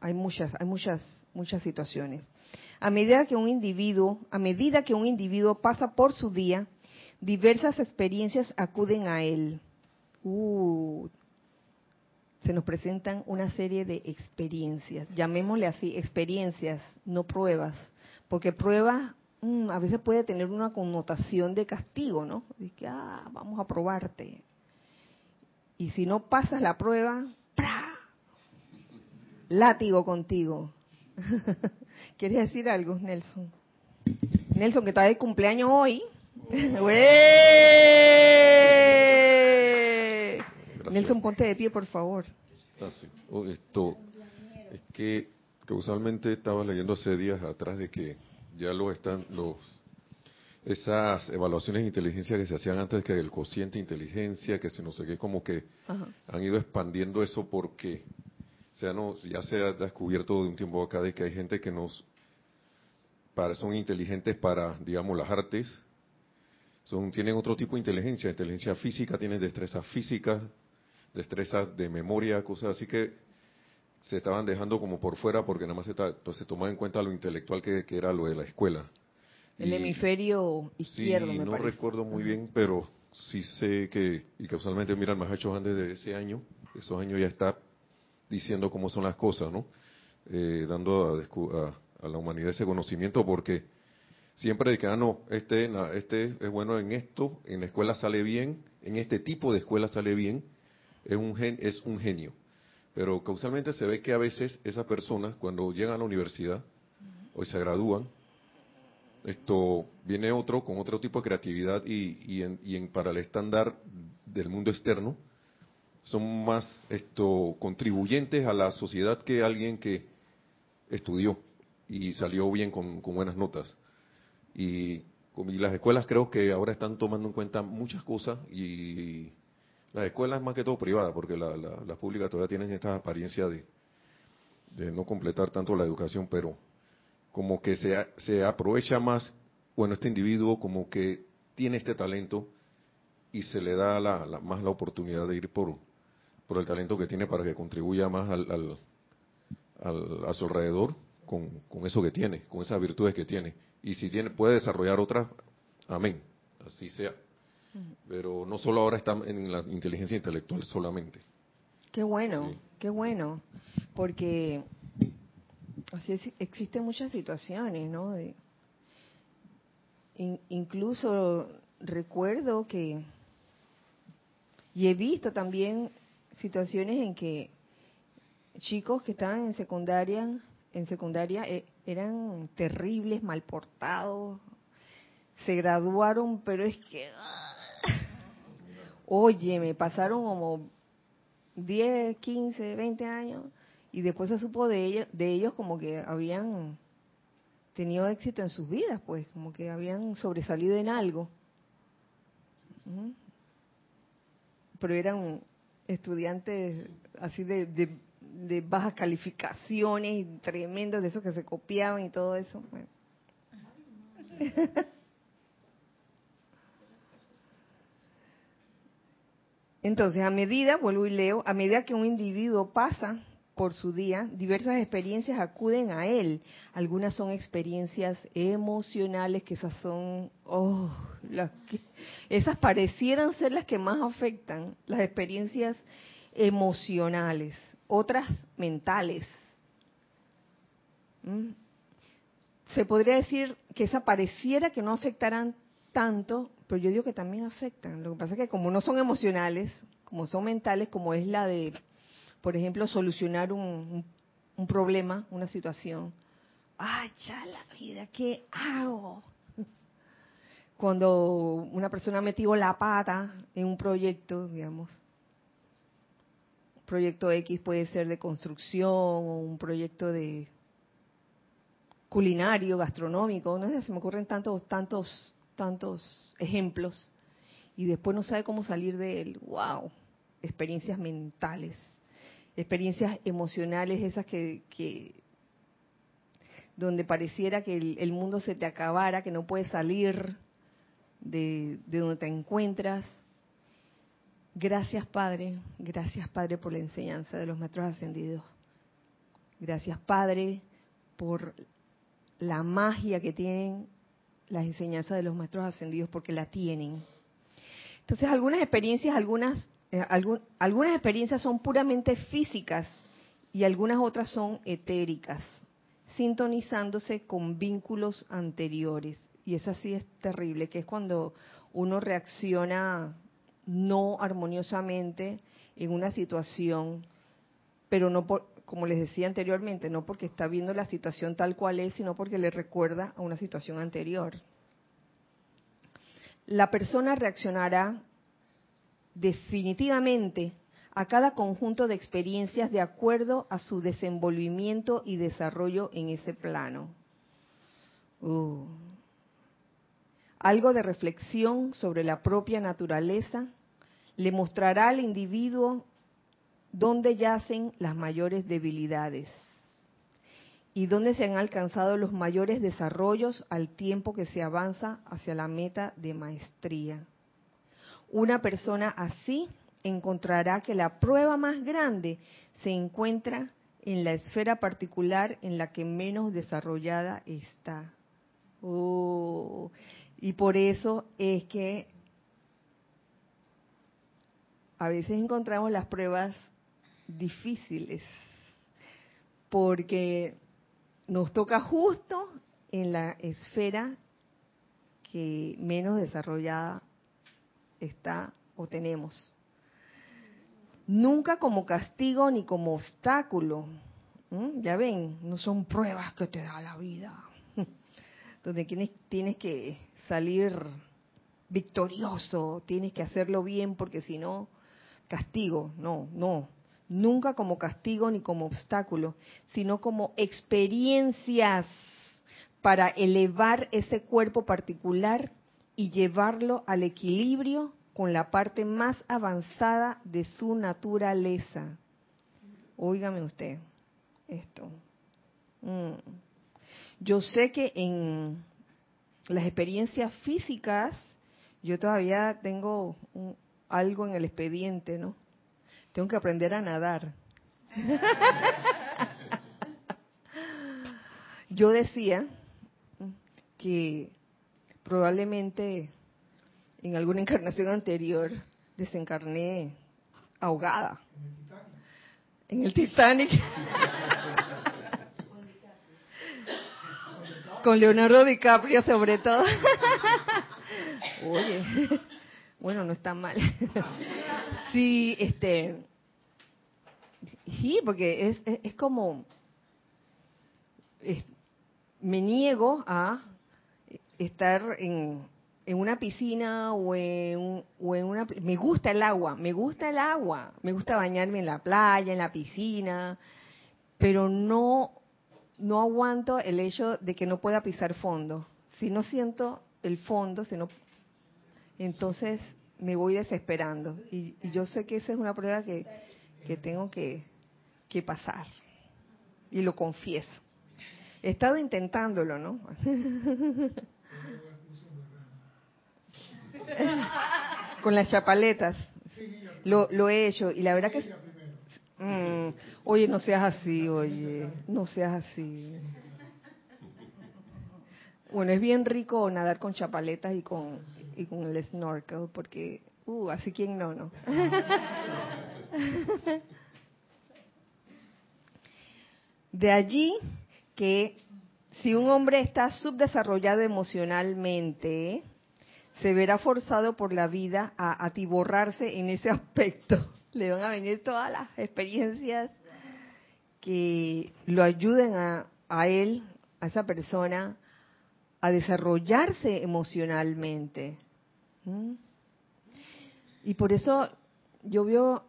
Hay muchas, hay muchas, muchas situaciones. A medida que un individuo, a medida que un individuo pasa por su día, diversas experiencias acuden a él. Uh, se nos presentan una serie de experiencias, llamémosle así, experiencias, no pruebas, porque prueba mm, a veces puede tener una connotación de castigo, ¿no? De que, ah, vamos a probarte. Y si no pasas la prueba, Látigo contigo. ¿Quieres decir algo, Nelson? Nelson, que está de cumpleaños hoy. Nelson, ponte de pie, por favor. Oh, esto, es que causalmente estaba leyendo hace días atrás de que ya lo están los esas evaluaciones de inteligencia que se hacían antes que el cociente de inteligencia, que se no sé qué, como que han ido expandiendo eso porque sea, no, ya se ha descubierto de un tiempo acá de que hay gente que nos para, son inteligentes para, digamos, las artes, son, tienen otro tipo de inteligencia, inteligencia física, tienen destrezas físicas, destrezas de memoria, cosas así que se estaban dejando como por fuera porque nada más se, se tomaba en cuenta lo intelectual que era lo de la escuela. El hemisferio izquierdo, sí, no recuerdo muy bien, pero sí sé que, y causalmente, mira, el hecho antes de ese año, esos años ya está diciendo cómo son las cosas, ¿no? Eh, dando a, la humanidad ese conocimiento, porque siempre de que, ah, no, este, este es bueno en esto, en la escuela sale bien, en este tipo de escuela sale bien, es un, gen, es un genio. Pero causalmente se ve que a veces esas personas, cuando llegan a la universidad, o se gradúan, esto viene otro con otro tipo de creatividad y, y, en, y en, para el estándar del mundo externo son más esto contribuyentes a la sociedad que alguien que estudió y salió bien con, buenas notas. Y, las escuelas creo que ahora están tomando en cuenta muchas cosas y las escuelas más que todo privadas, porque las la, la públicas todavía tienen esta apariencia de, de no completar tanto la educación, pero como que se, se aprovecha más, bueno, este individuo como que tiene este talento y se le da la, más la oportunidad de ir por, por el talento que tiene para que contribuya más al, al, al a su alrededor con, con, eso que tiene, con esas virtudes que tiene. Y si tiene, puede desarrollar otras, amén, así sea. Pero no solo ahora está en la inteligencia intelectual solamente. Qué bueno, sí. qué bueno, porque así es, existen muchas situaciones, ¿no? De, in, incluso recuerdo que y he visto también situaciones en que chicos que estaban en secundaria en secundaria eh, eran terribles, mal portados, se graduaron, pero es que oye, me pasaron como 10, 15, 20 años y después se supo de ellos, de ellos como que habían tenido éxito en sus vidas, pues, como que habían sobresalido en algo. Pero eran estudiantes así de, de, de, bajas calificaciones y tremendos, de esos que se copiaban y todo eso. Entonces, a medida, vuelvo y leo, a medida que un individuo pasa por su día, diversas experiencias acuden a él. Algunas son experiencias emocionales, que esas son, oh, las que, esas parecieran ser las que más afectan, las experiencias emocionales, otras mentales. ¿Mm? Se podría decir que esa pareciera que no afectarán tanto, pero yo digo que también afectan. Lo que pasa es que como no son emocionales, como son mentales, como es la de, por ejemplo, solucionar un, un, un problema, una situación. ¡Ay, ya vida! ¿Qué hago? Cuando una persona ha metido la pata en un proyecto, digamos, proyecto X puede ser de construcción o un proyecto de culinario, gastronómico, no sé, se me ocurren tantos, tantos tantos ejemplos y después no sabe cómo salir de él. ¡Wow! Experiencias mentales, experiencias emocionales, esas que, que donde pareciera que el, mundo se te acabara, que no puedes salir de, de donde te encuentras. Gracias Padre, gracias Padre por la enseñanza de los maestros ascendidos. Gracias Padre por la magia que tienen las enseñanzas de los maestros ascendidos porque la tienen. Entonces, algunas experiencias, algunas, algún, algunas experiencias son puramente físicas y algunas otras son etéricas, sintonizándose con vínculos anteriores. Y esa sí es terrible, que es cuando uno reacciona no armoniosamente en una situación, pero no por, como les decía anteriormente, no porque está viendo la situación tal cual es, sino porque le recuerda a una situación anterior. La persona reaccionará definitivamente a cada conjunto de experiencias de acuerdo a su desenvolvimiento y desarrollo en ese plano. Uh. Algo de reflexión sobre la propia naturaleza le mostrará al individuo dónde yacen las mayores debilidades y dónde se han alcanzado los mayores desarrollos al tiempo que se avanza hacia la meta de maestría. Una persona así encontrará que la prueba más grande se encuentra en la esfera particular en la que menos desarrollada está. Oh, y por eso es que a veces encontramos las pruebas difíciles, porque nos toca justo en la esfera que menos desarrollada está o tenemos. Nunca como castigo ni como obstáculo. ¿Mm? Ya ven, no son pruebas que te da la vida. donde tienes, tienes que salir victorioso, tienes que hacerlo bien porque si no, castigo. No, no. Nunca como castigo ni como obstáculo, sino como experiencias para elevar ese cuerpo particular y llevarlo al equilibrio con la parte más avanzada de su naturaleza. Óigame usted esto. Mm. Yo sé que en las experiencias físicas yo todavía tengo algo en el expediente, ¿no? Tengo que aprender a nadar. yo decía que probablemente en alguna encarnación anterior desencarné ahogada. En el Titanic. Con Leonardo DiCaprio sobre todo. Oye, bueno, no está mal. Sí, este, sí, porque es, es, como, me niego a estar en, una piscina o en, o en una... Me gusta el agua, me gusta el agua, me gusta bañarme en la playa, en la piscina, pero no, no aguanto el hecho de que no pueda pisar fondo. Si no siento el fondo, si no entonces me voy desesperando. Y, yo sé que esa es una prueba que, tengo que, que pasar. Y lo confieso. He estado intentándolo, ¿no? Con las chapaletas. Lo, he hecho. Y la verdad que... Mm, oye, no seas así, oye. No seas así. Bueno, es bien rico nadar con chapaletas y con, y con el snorkel, porque, uh, así quien no, ¿no? De allí que si un hombre está subdesarrollado emocionalmente, se verá forzado por la vida a atiborrarse en ese aspecto. Le van a venir todas las experiencias que lo ayuden a, él, a esa persona, a desarrollarse emocionalmente. Y por eso yo veo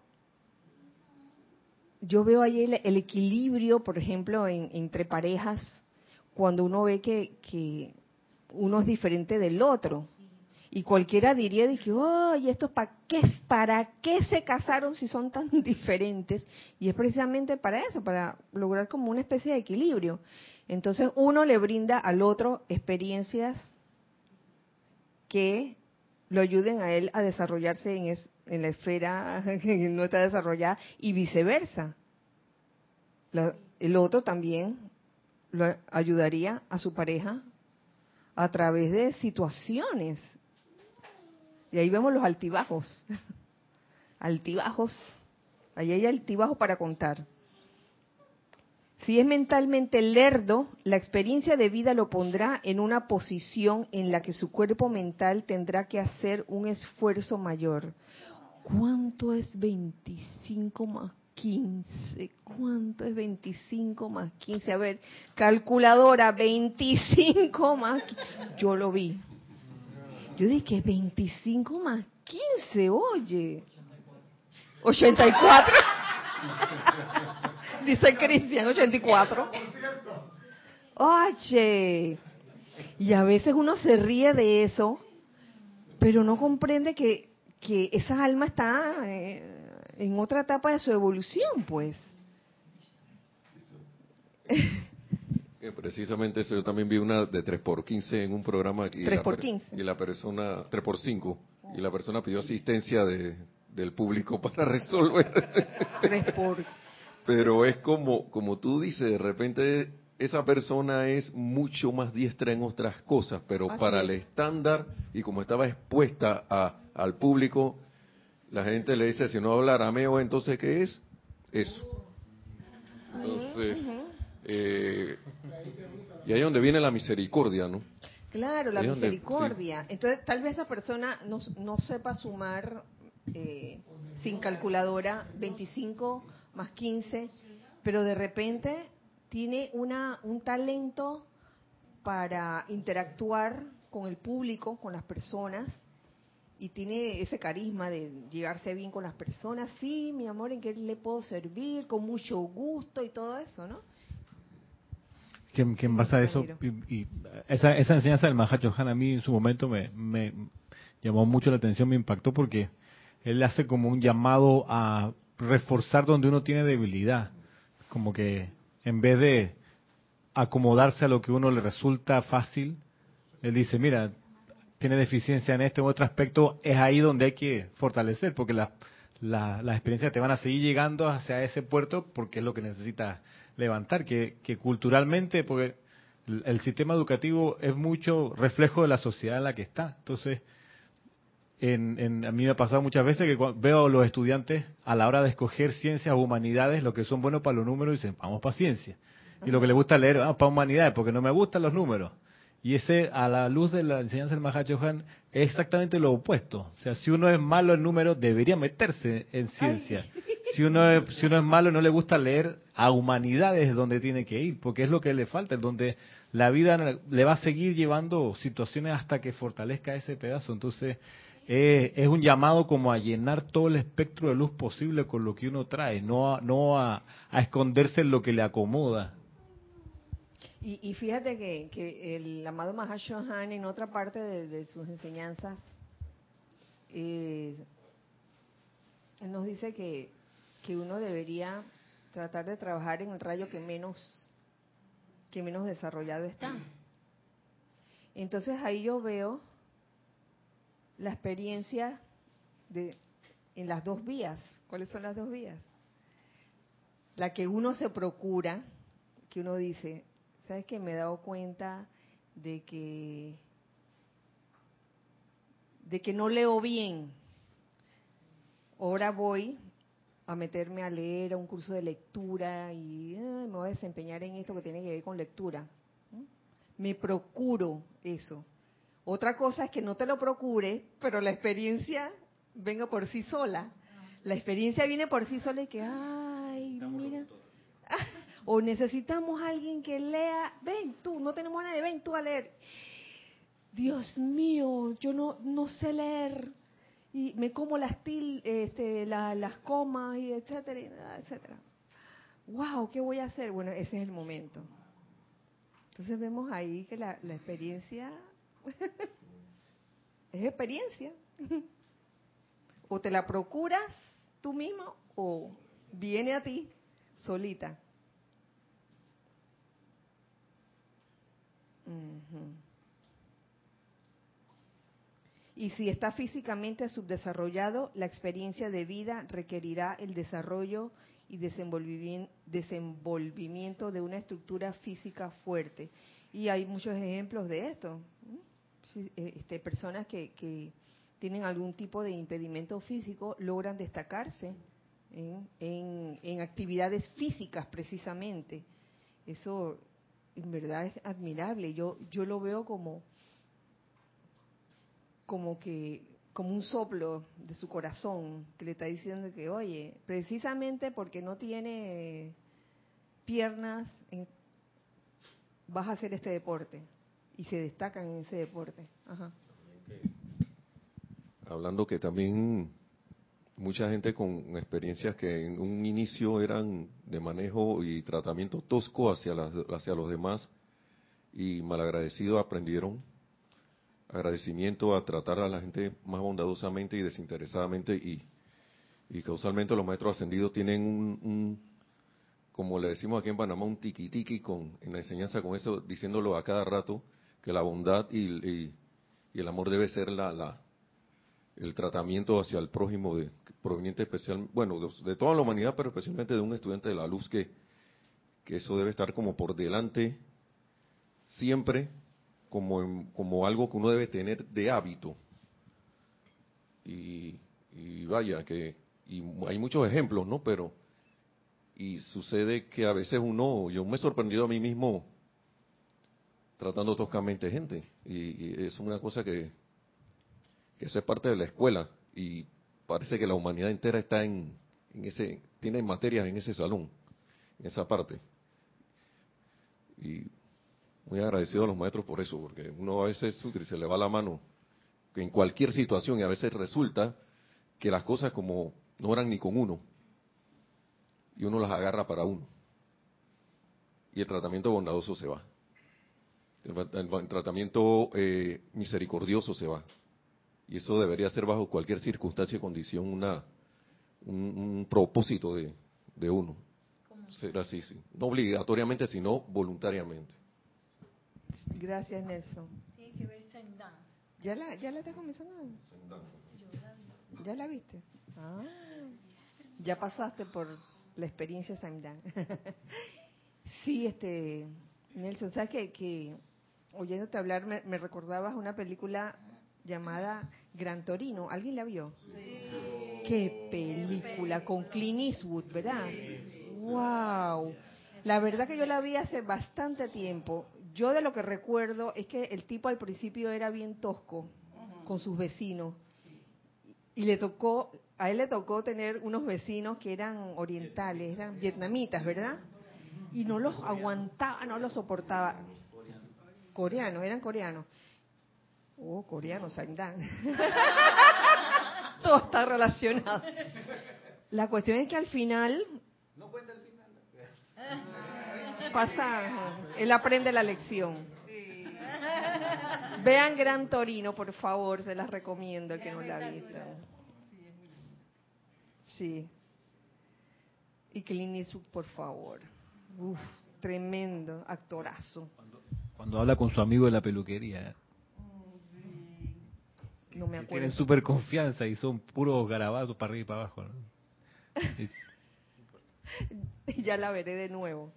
yo veo ahí el, equilibrio, por ejemplo, entre parejas, cuando uno ve que, uno es diferente del otro. Y cualquiera diría de que, ¿y esto para qué, para qué se casaron si son tan diferentes? Y es precisamente para eso, para lograr como una especie de equilibrio. Entonces uno le brinda al otro experiencias que lo ayuden a él a desarrollarse en, en la esfera que no está desarrollada y viceversa. el otro también lo ayudaría a su pareja a través de situaciones. Y ahí vemos los altibajos. altibajos. Ahí hay altibajos para contar. Si es mentalmente lerdo, la experiencia de vida lo pondrá en una posición en la que su cuerpo mental tendrá que hacer un esfuerzo mayor. ¿Cuánto es 25 más 15? ¿Cuánto es 25 más 15? A ver, calculadora, 25 más 15. Yo lo vi. Yo dije, 25 más 15, oye. 84. Dice Cristian, 84. Oye, y a veces uno se ríe de eso, pero no comprende que, que esa alma está eh, en otra etapa de su evolución, pues. Precisamente eso, yo también vi una de 3 por 15 en un programa. Y 3 por 15. Y la persona, 3 por 5, y la persona pidió asistencia de, del público para resolver. 3 por pero es como, como tú dices, de repente esa persona es mucho más diestra en otras cosas, pero para el estándar y como estaba expuesta a, al público, la gente le dice, si no habla arameo, entonces ¿qué es? Eso. Entonces, eh, y ahí es donde viene la misericordia, ¿no? Claro, la misericordia. Entonces, tal vez esa persona no, no sepa sumar eh, sin calculadora 25 más 15, pero de repente tiene una, un talento para interactuar con el público, con las personas, y tiene ese carisma de llevarse bien con las personas. Sí, mi amor, ¿en qué le puedo servir? Con mucho gusto y todo eso, ¿no? Que, en base a eso, y, esa, esa enseñanza del Mahacho Han a mí en su momento me, me llamó mucho la atención, me impactó porque él hace como un llamado a reforzar donde uno tiene debilidad. Como que en vez de acomodarse a lo que uno le resulta fácil, él dice, mira, tiene deficiencia en este u otro aspecto, es ahí donde hay que fortalecer, porque las la, experiencias te van a seguir llegando hacia ese puerto porque es lo que necesitas levantar, que, que culturalmente, porque el sistema educativo es mucho reflejo de la sociedad en la que está. Entonces, en, a mí me ha pasado muchas veces que veo a los estudiantes a la hora de escoger ciencias o humanidades, lo que son buenos para los números, dicen, vamos para ciencia. Y lo que les gusta leer, vamos para humanidades, porque no me gustan los números. Y ese, a la luz de la enseñanza del Mahachohan, es exactamente lo opuesto. O sea, si uno es malo en números, debería meterse en ciencia. Si uno, es, si uno es malo no le gusta leer, a humanidades es donde tiene que ir, porque es lo que le falta, es donde la vida le va a seguir llevando situaciones hasta que fortalezca ese pedazo. Entonces, es un llamado como a llenar todo el espectro de luz posible con lo que uno trae, no a, no a, esconderse en lo que le acomoda. Y, fíjate que, el amado Mahashohan en otra parte de, sus enseñanzas, eh, él nos dice que, que uno debería tratar de trabajar en el rayo que menos que menos desarrollado está. Entonces ahí yo veo la experiencia de, en las dos vías. ¿Cuáles son las dos vías? La que uno se procura, que uno dice, ¿sabes que Me he dado cuenta de que de que no leo bien. Ahora voy a meterme a leer a un curso de lectura y me voy a desempeñar en esto que tiene que ver con lectura. Me procuro eso. Otra cosa es que no te lo procure, pero la experiencia venga por sí sola. La experiencia viene por sí sola y que, ay, mira. o necesitamos alguien que lea, ven tú, no tenemos nadie, ven tú a leer. Dios mío, yo no, no sé leer y me como las til, este, las comas y etcétera, etcétera. Wow, ¿qué voy a hacer? Bueno, ese es el momento. Entonces vemos ahí que la, la experiencia es experiencia. o te la procuras tú mismo o viene a ti solita. Y si está físicamente subdesarrollado, la experiencia de vida requerirá el desarrollo y desenvolvimiento de una estructura física fuerte. Y hay muchos ejemplos de esto. Eh, este, personas que, que, tienen algún tipo de impedimento físico logran destacarse en, en, actividades físicas precisamente. Eso en verdad es admirable. Yo, yo lo veo como, como que como un soplo de su corazón que le está diciendo que, oye, precisamente porque no tiene piernas, eh, vas a hacer este deporte y se destacan en ese deporte. Hablando que también mucha gente con experiencias que en un inicio eran de manejo y tratamiento tosco hacia, hacia los demás y malagradecidos aprendieron agradecimiento a tratar a la gente más bondadosamente y desinteresadamente y, causalmente los maestros ascendidos tienen un, como le decimos aquí en Panamá, un tiki tiki con, en la enseñanza con eso, diciéndolo a cada rato, que la bondad y, el amor debe ser la, el tratamiento hacia el prójimo de, proveniente especial, bueno, de, toda la humanidad, pero especialmente de un estudiante de la luz que, que eso debe estar como por delante siempre como, como algo que uno debe tener de hábito. Y, y vaya, que y hay muchos ejemplos, ¿no? Pero, y sucede que a veces uno, yo me he sorprendido a mí mismo tratando toscamente gente. Y, es una cosa que, que eso es parte de la escuela. Y parece que la humanidad entera está en, en ese, tiene materias en ese salón, en esa parte. Y muy agradecido a los maestros por eso, porque uno a veces se le va la mano en cualquier situación y a veces resulta que las cosas como no eran ni con uno y uno las agarra para uno y el tratamiento bondadoso se va el, tratamiento eh, misericordioso se va y eso debería ser bajo cualquier circunstancia y condición una un, propósito de, de uno. Ser así sí. No obligatoriamente sino voluntariamente. Gracias Nelson. ¿Ya la, ya la estás comenzando? ¿Ya la viste? Ah, ya pasaste por la experiencia Saimdan. sí, este, Nelson, ¿sabes que, que oyéndote hablar me, me, recordabas una película llamada Gran Torino? ¿Alguien la vio? Sí. Qué película, con Clint Eastwood, ¿verdad? ¡Wow! La verdad que yo la vi hace bastante tiempo. Yo de lo que recuerdo es que el tipo al principio era bien tosco con sus vecinos y le tocó, a él le tocó tener unos vecinos que eran orientales, eran vietnamitas, ¿verdad? Y no los aguantaba, no los soportaba. Coreanos, eran coreanos. Oh, coreanos, Dan. Todo está relacionado. La cuestión es que al final... No cuenta el final. Pasa, él aprende la lección. Vean Gran Torino, por favor, se las recomiendo que no la ha visto. Sí. Y Clint por favor. Uf, tremendo, actorazo. Cuando, habla con su amigo de la peluquería. No me acuerdo. Tienen súper confianza y son puros garabatos para arriba y para abajo. ya la veré de nuevo.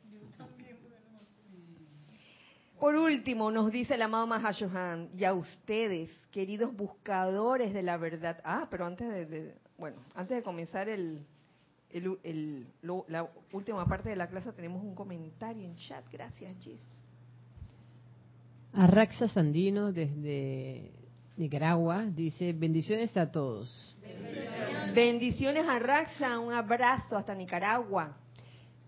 Por último, nos dice el amado Mahashohan, y a ustedes, queridos buscadores de la verdad. Ah, pero antes de, bueno, antes de comenzar el, el, la última parte de la clase tenemos un comentario en chat. Gracias, Gis. Arraxa Sandino desde Nicaragua dice bendiciones a todos. Bendiciones, bendiciones Arraxa, un abrazo hasta Nicaragua.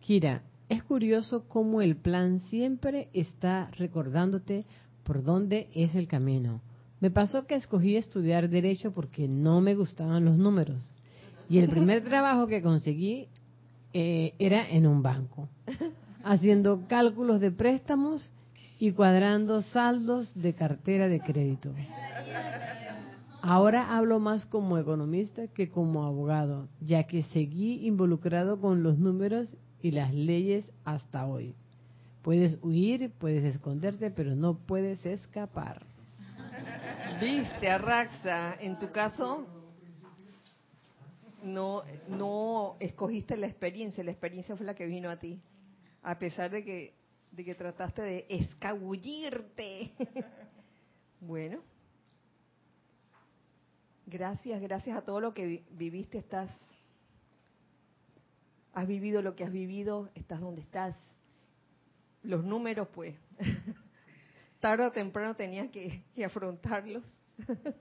Kira, es curioso cómo el plan siempre está recordándote por dónde es el camino. Me pasó que escogí estudiar derecho porque no me gustaban los números. Y el primer trabajo que conseguí eh, era en un banco, haciendo cálculos de préstamos y cuadrando saldos de cartera de crédito. Ahora hablo más como economista que como abogado, ya que seguí involucrado con los números y las leyes hasta hoy. Puedes huir, puedes esconderte, pero no puedes escapar. Viste, Arraxa, en tu caso no no escogiste la experiencia, la experiencia fue la que vino a ti, a pesar de que de que trataste de escabullirte. bueno, gracias, gracias a todo lo que viviste, estás has vivido lo que has vivido, estás donde estás. Los números, pues, tarde o temprano tenías que, afrontarlos.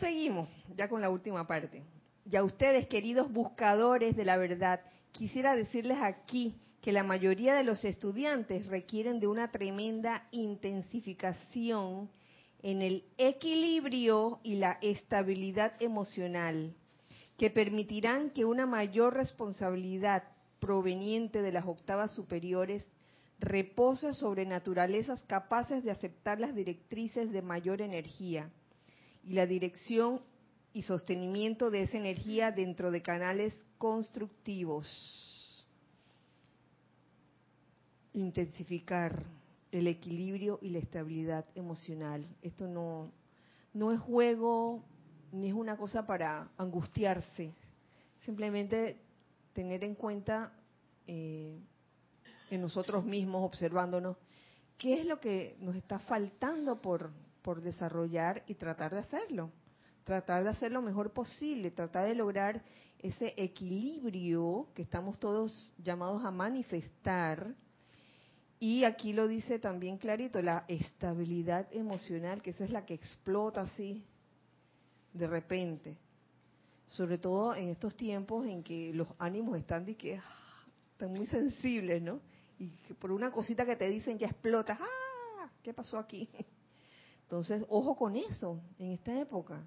Seguimos ya con la última parte. Y a ustedes, queridos buscadores de la verdad, quisiera decirles aquí que la mayoría de los estudiantes requieren de una tremenda intensificación en el equilibrio y la estabilidad emocional que permitirán que una mayor responsabilidad proveniente de las octavas superiores repose sobre naturalezas capaces de aceptar las directrices de mayor energía y la dirección y sostenimiento de esa energía dentro de canales constructivos. Intensificar el equilibrio y la estabilidad emocional. Esto no, no es juego, ni es una cosa para angustiarse, simplemente tener en cuenta eh, en nosotros mismos, observándonos, qué es lo que nos está faltando por, por desarrollar y tratar de hacerlo. Tratar de hacer lo mejor posible, tratar de lograr ese equilibrio que estamos todos llamados a manifestar. Y aquí lo dice también clarito, la estabilidad emocional, que esa es la que explota así de repente. Sobre todo en estos tiempos en que los ánimos están, de que, ah, están muy sensibles, ¿no? y por una cosita que te dicen ya explotas. ¡Ah! ¿Qué pasó aquí? Entonces, ojo con eso en esta época.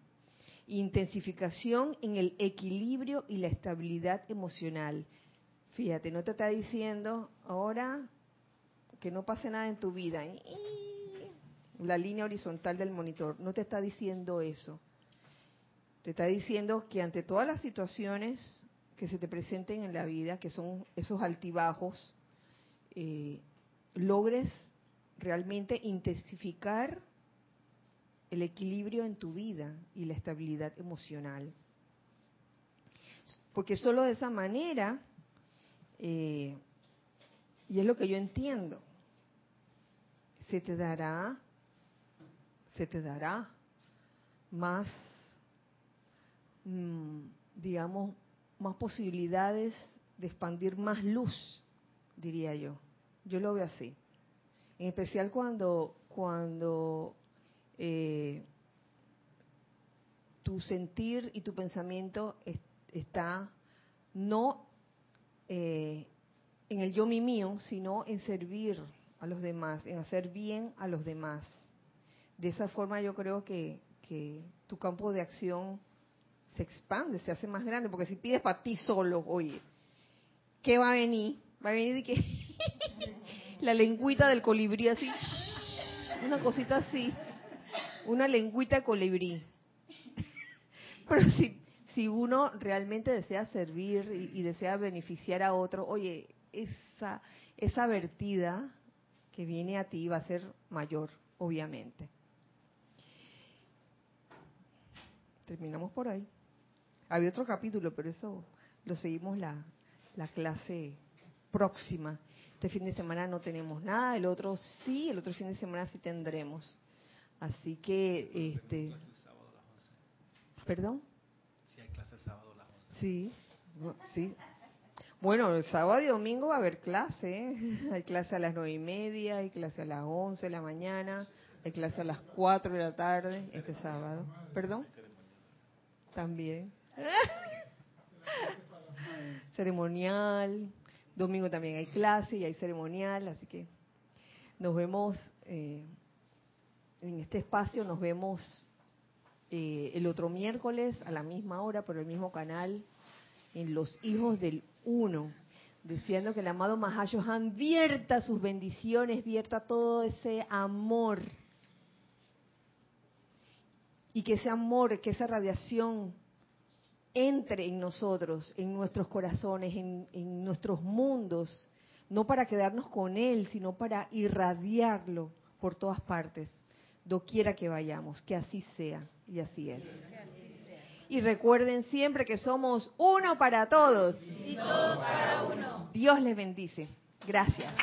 Intensificación en el equilibrio y la estabilidad emocional. Fíjate, no te está diciendo ahora que no pase nada en tu vida. La línea horizontal del monitor no te está diciendo eso. Te está diciendo que ante todas las situaciones que se te presenten en la vida, que son esos altibajos, eh, logres realmente intensificar el equilibrio en tu vida y la estabilidad emocional. Porque solo de esa manera, eh, y es lo que yo entiendo, se te dará, se te dará más, mm, digamos, más posibilidades de expandir más luz, diría yo. Yo lo veo así. En especial cuando, cuando eh, tu sentir y tu pensamiento está no eh, en el yo mi mío, sino en servir a los demás, en hacer bien a los demás. De esa forma yo creo que, que tu campo de acción se expande, se hace más grande, porque si pides para ti solo, oye, ¿qué va a venir? Va a venir que la lengüita del colibrí así, una cosita así, una lengüita de colibrí. Pero si, si uno realmente desea servir y, y, desea beneficiar a otro, oye, esa, esa vertida que viene a ti va a ser mayor, obviamente. Terminamos por ahí. Había otro capítulo, pero eso lo seguimos la, la clase próxima. Este fin de semana no tenemos nada, el otro sí, el otro fin de semana sí tendremos. Así que, este... ¿Perdón? Sí, hay clase el sábado a las 11. Sí, sí. Bueno, el sábado y domingo va a haber clase. ¿eh? Hay clase a las nueve y media, hay clase a las once de la mañana, hay clase a las cuatro de la tarde este sábado. ¿Perdón? También. ceremonial. Domingo también hay clase y hay ceremonial, así que nos vemos eh, en este espacio, nos vemos eh, el otro miércoles a la misma hora por el mismo canal en Los Hijos del Uno, deseando que el amado Mahashohan vierta sus bendiciones, vierta todo ese amor y que ese amor, que esa radiación entre en nosotros, en nuestros corazones, en, en, nuestros mundos, no para quedarnos con Él, sino para irradiarlo por todas partes, doquiera que vayamos, que así sea y así es. Y recuerden siempre que somos uno para todos. Y todos para uno. Dios les bendice. Gracias.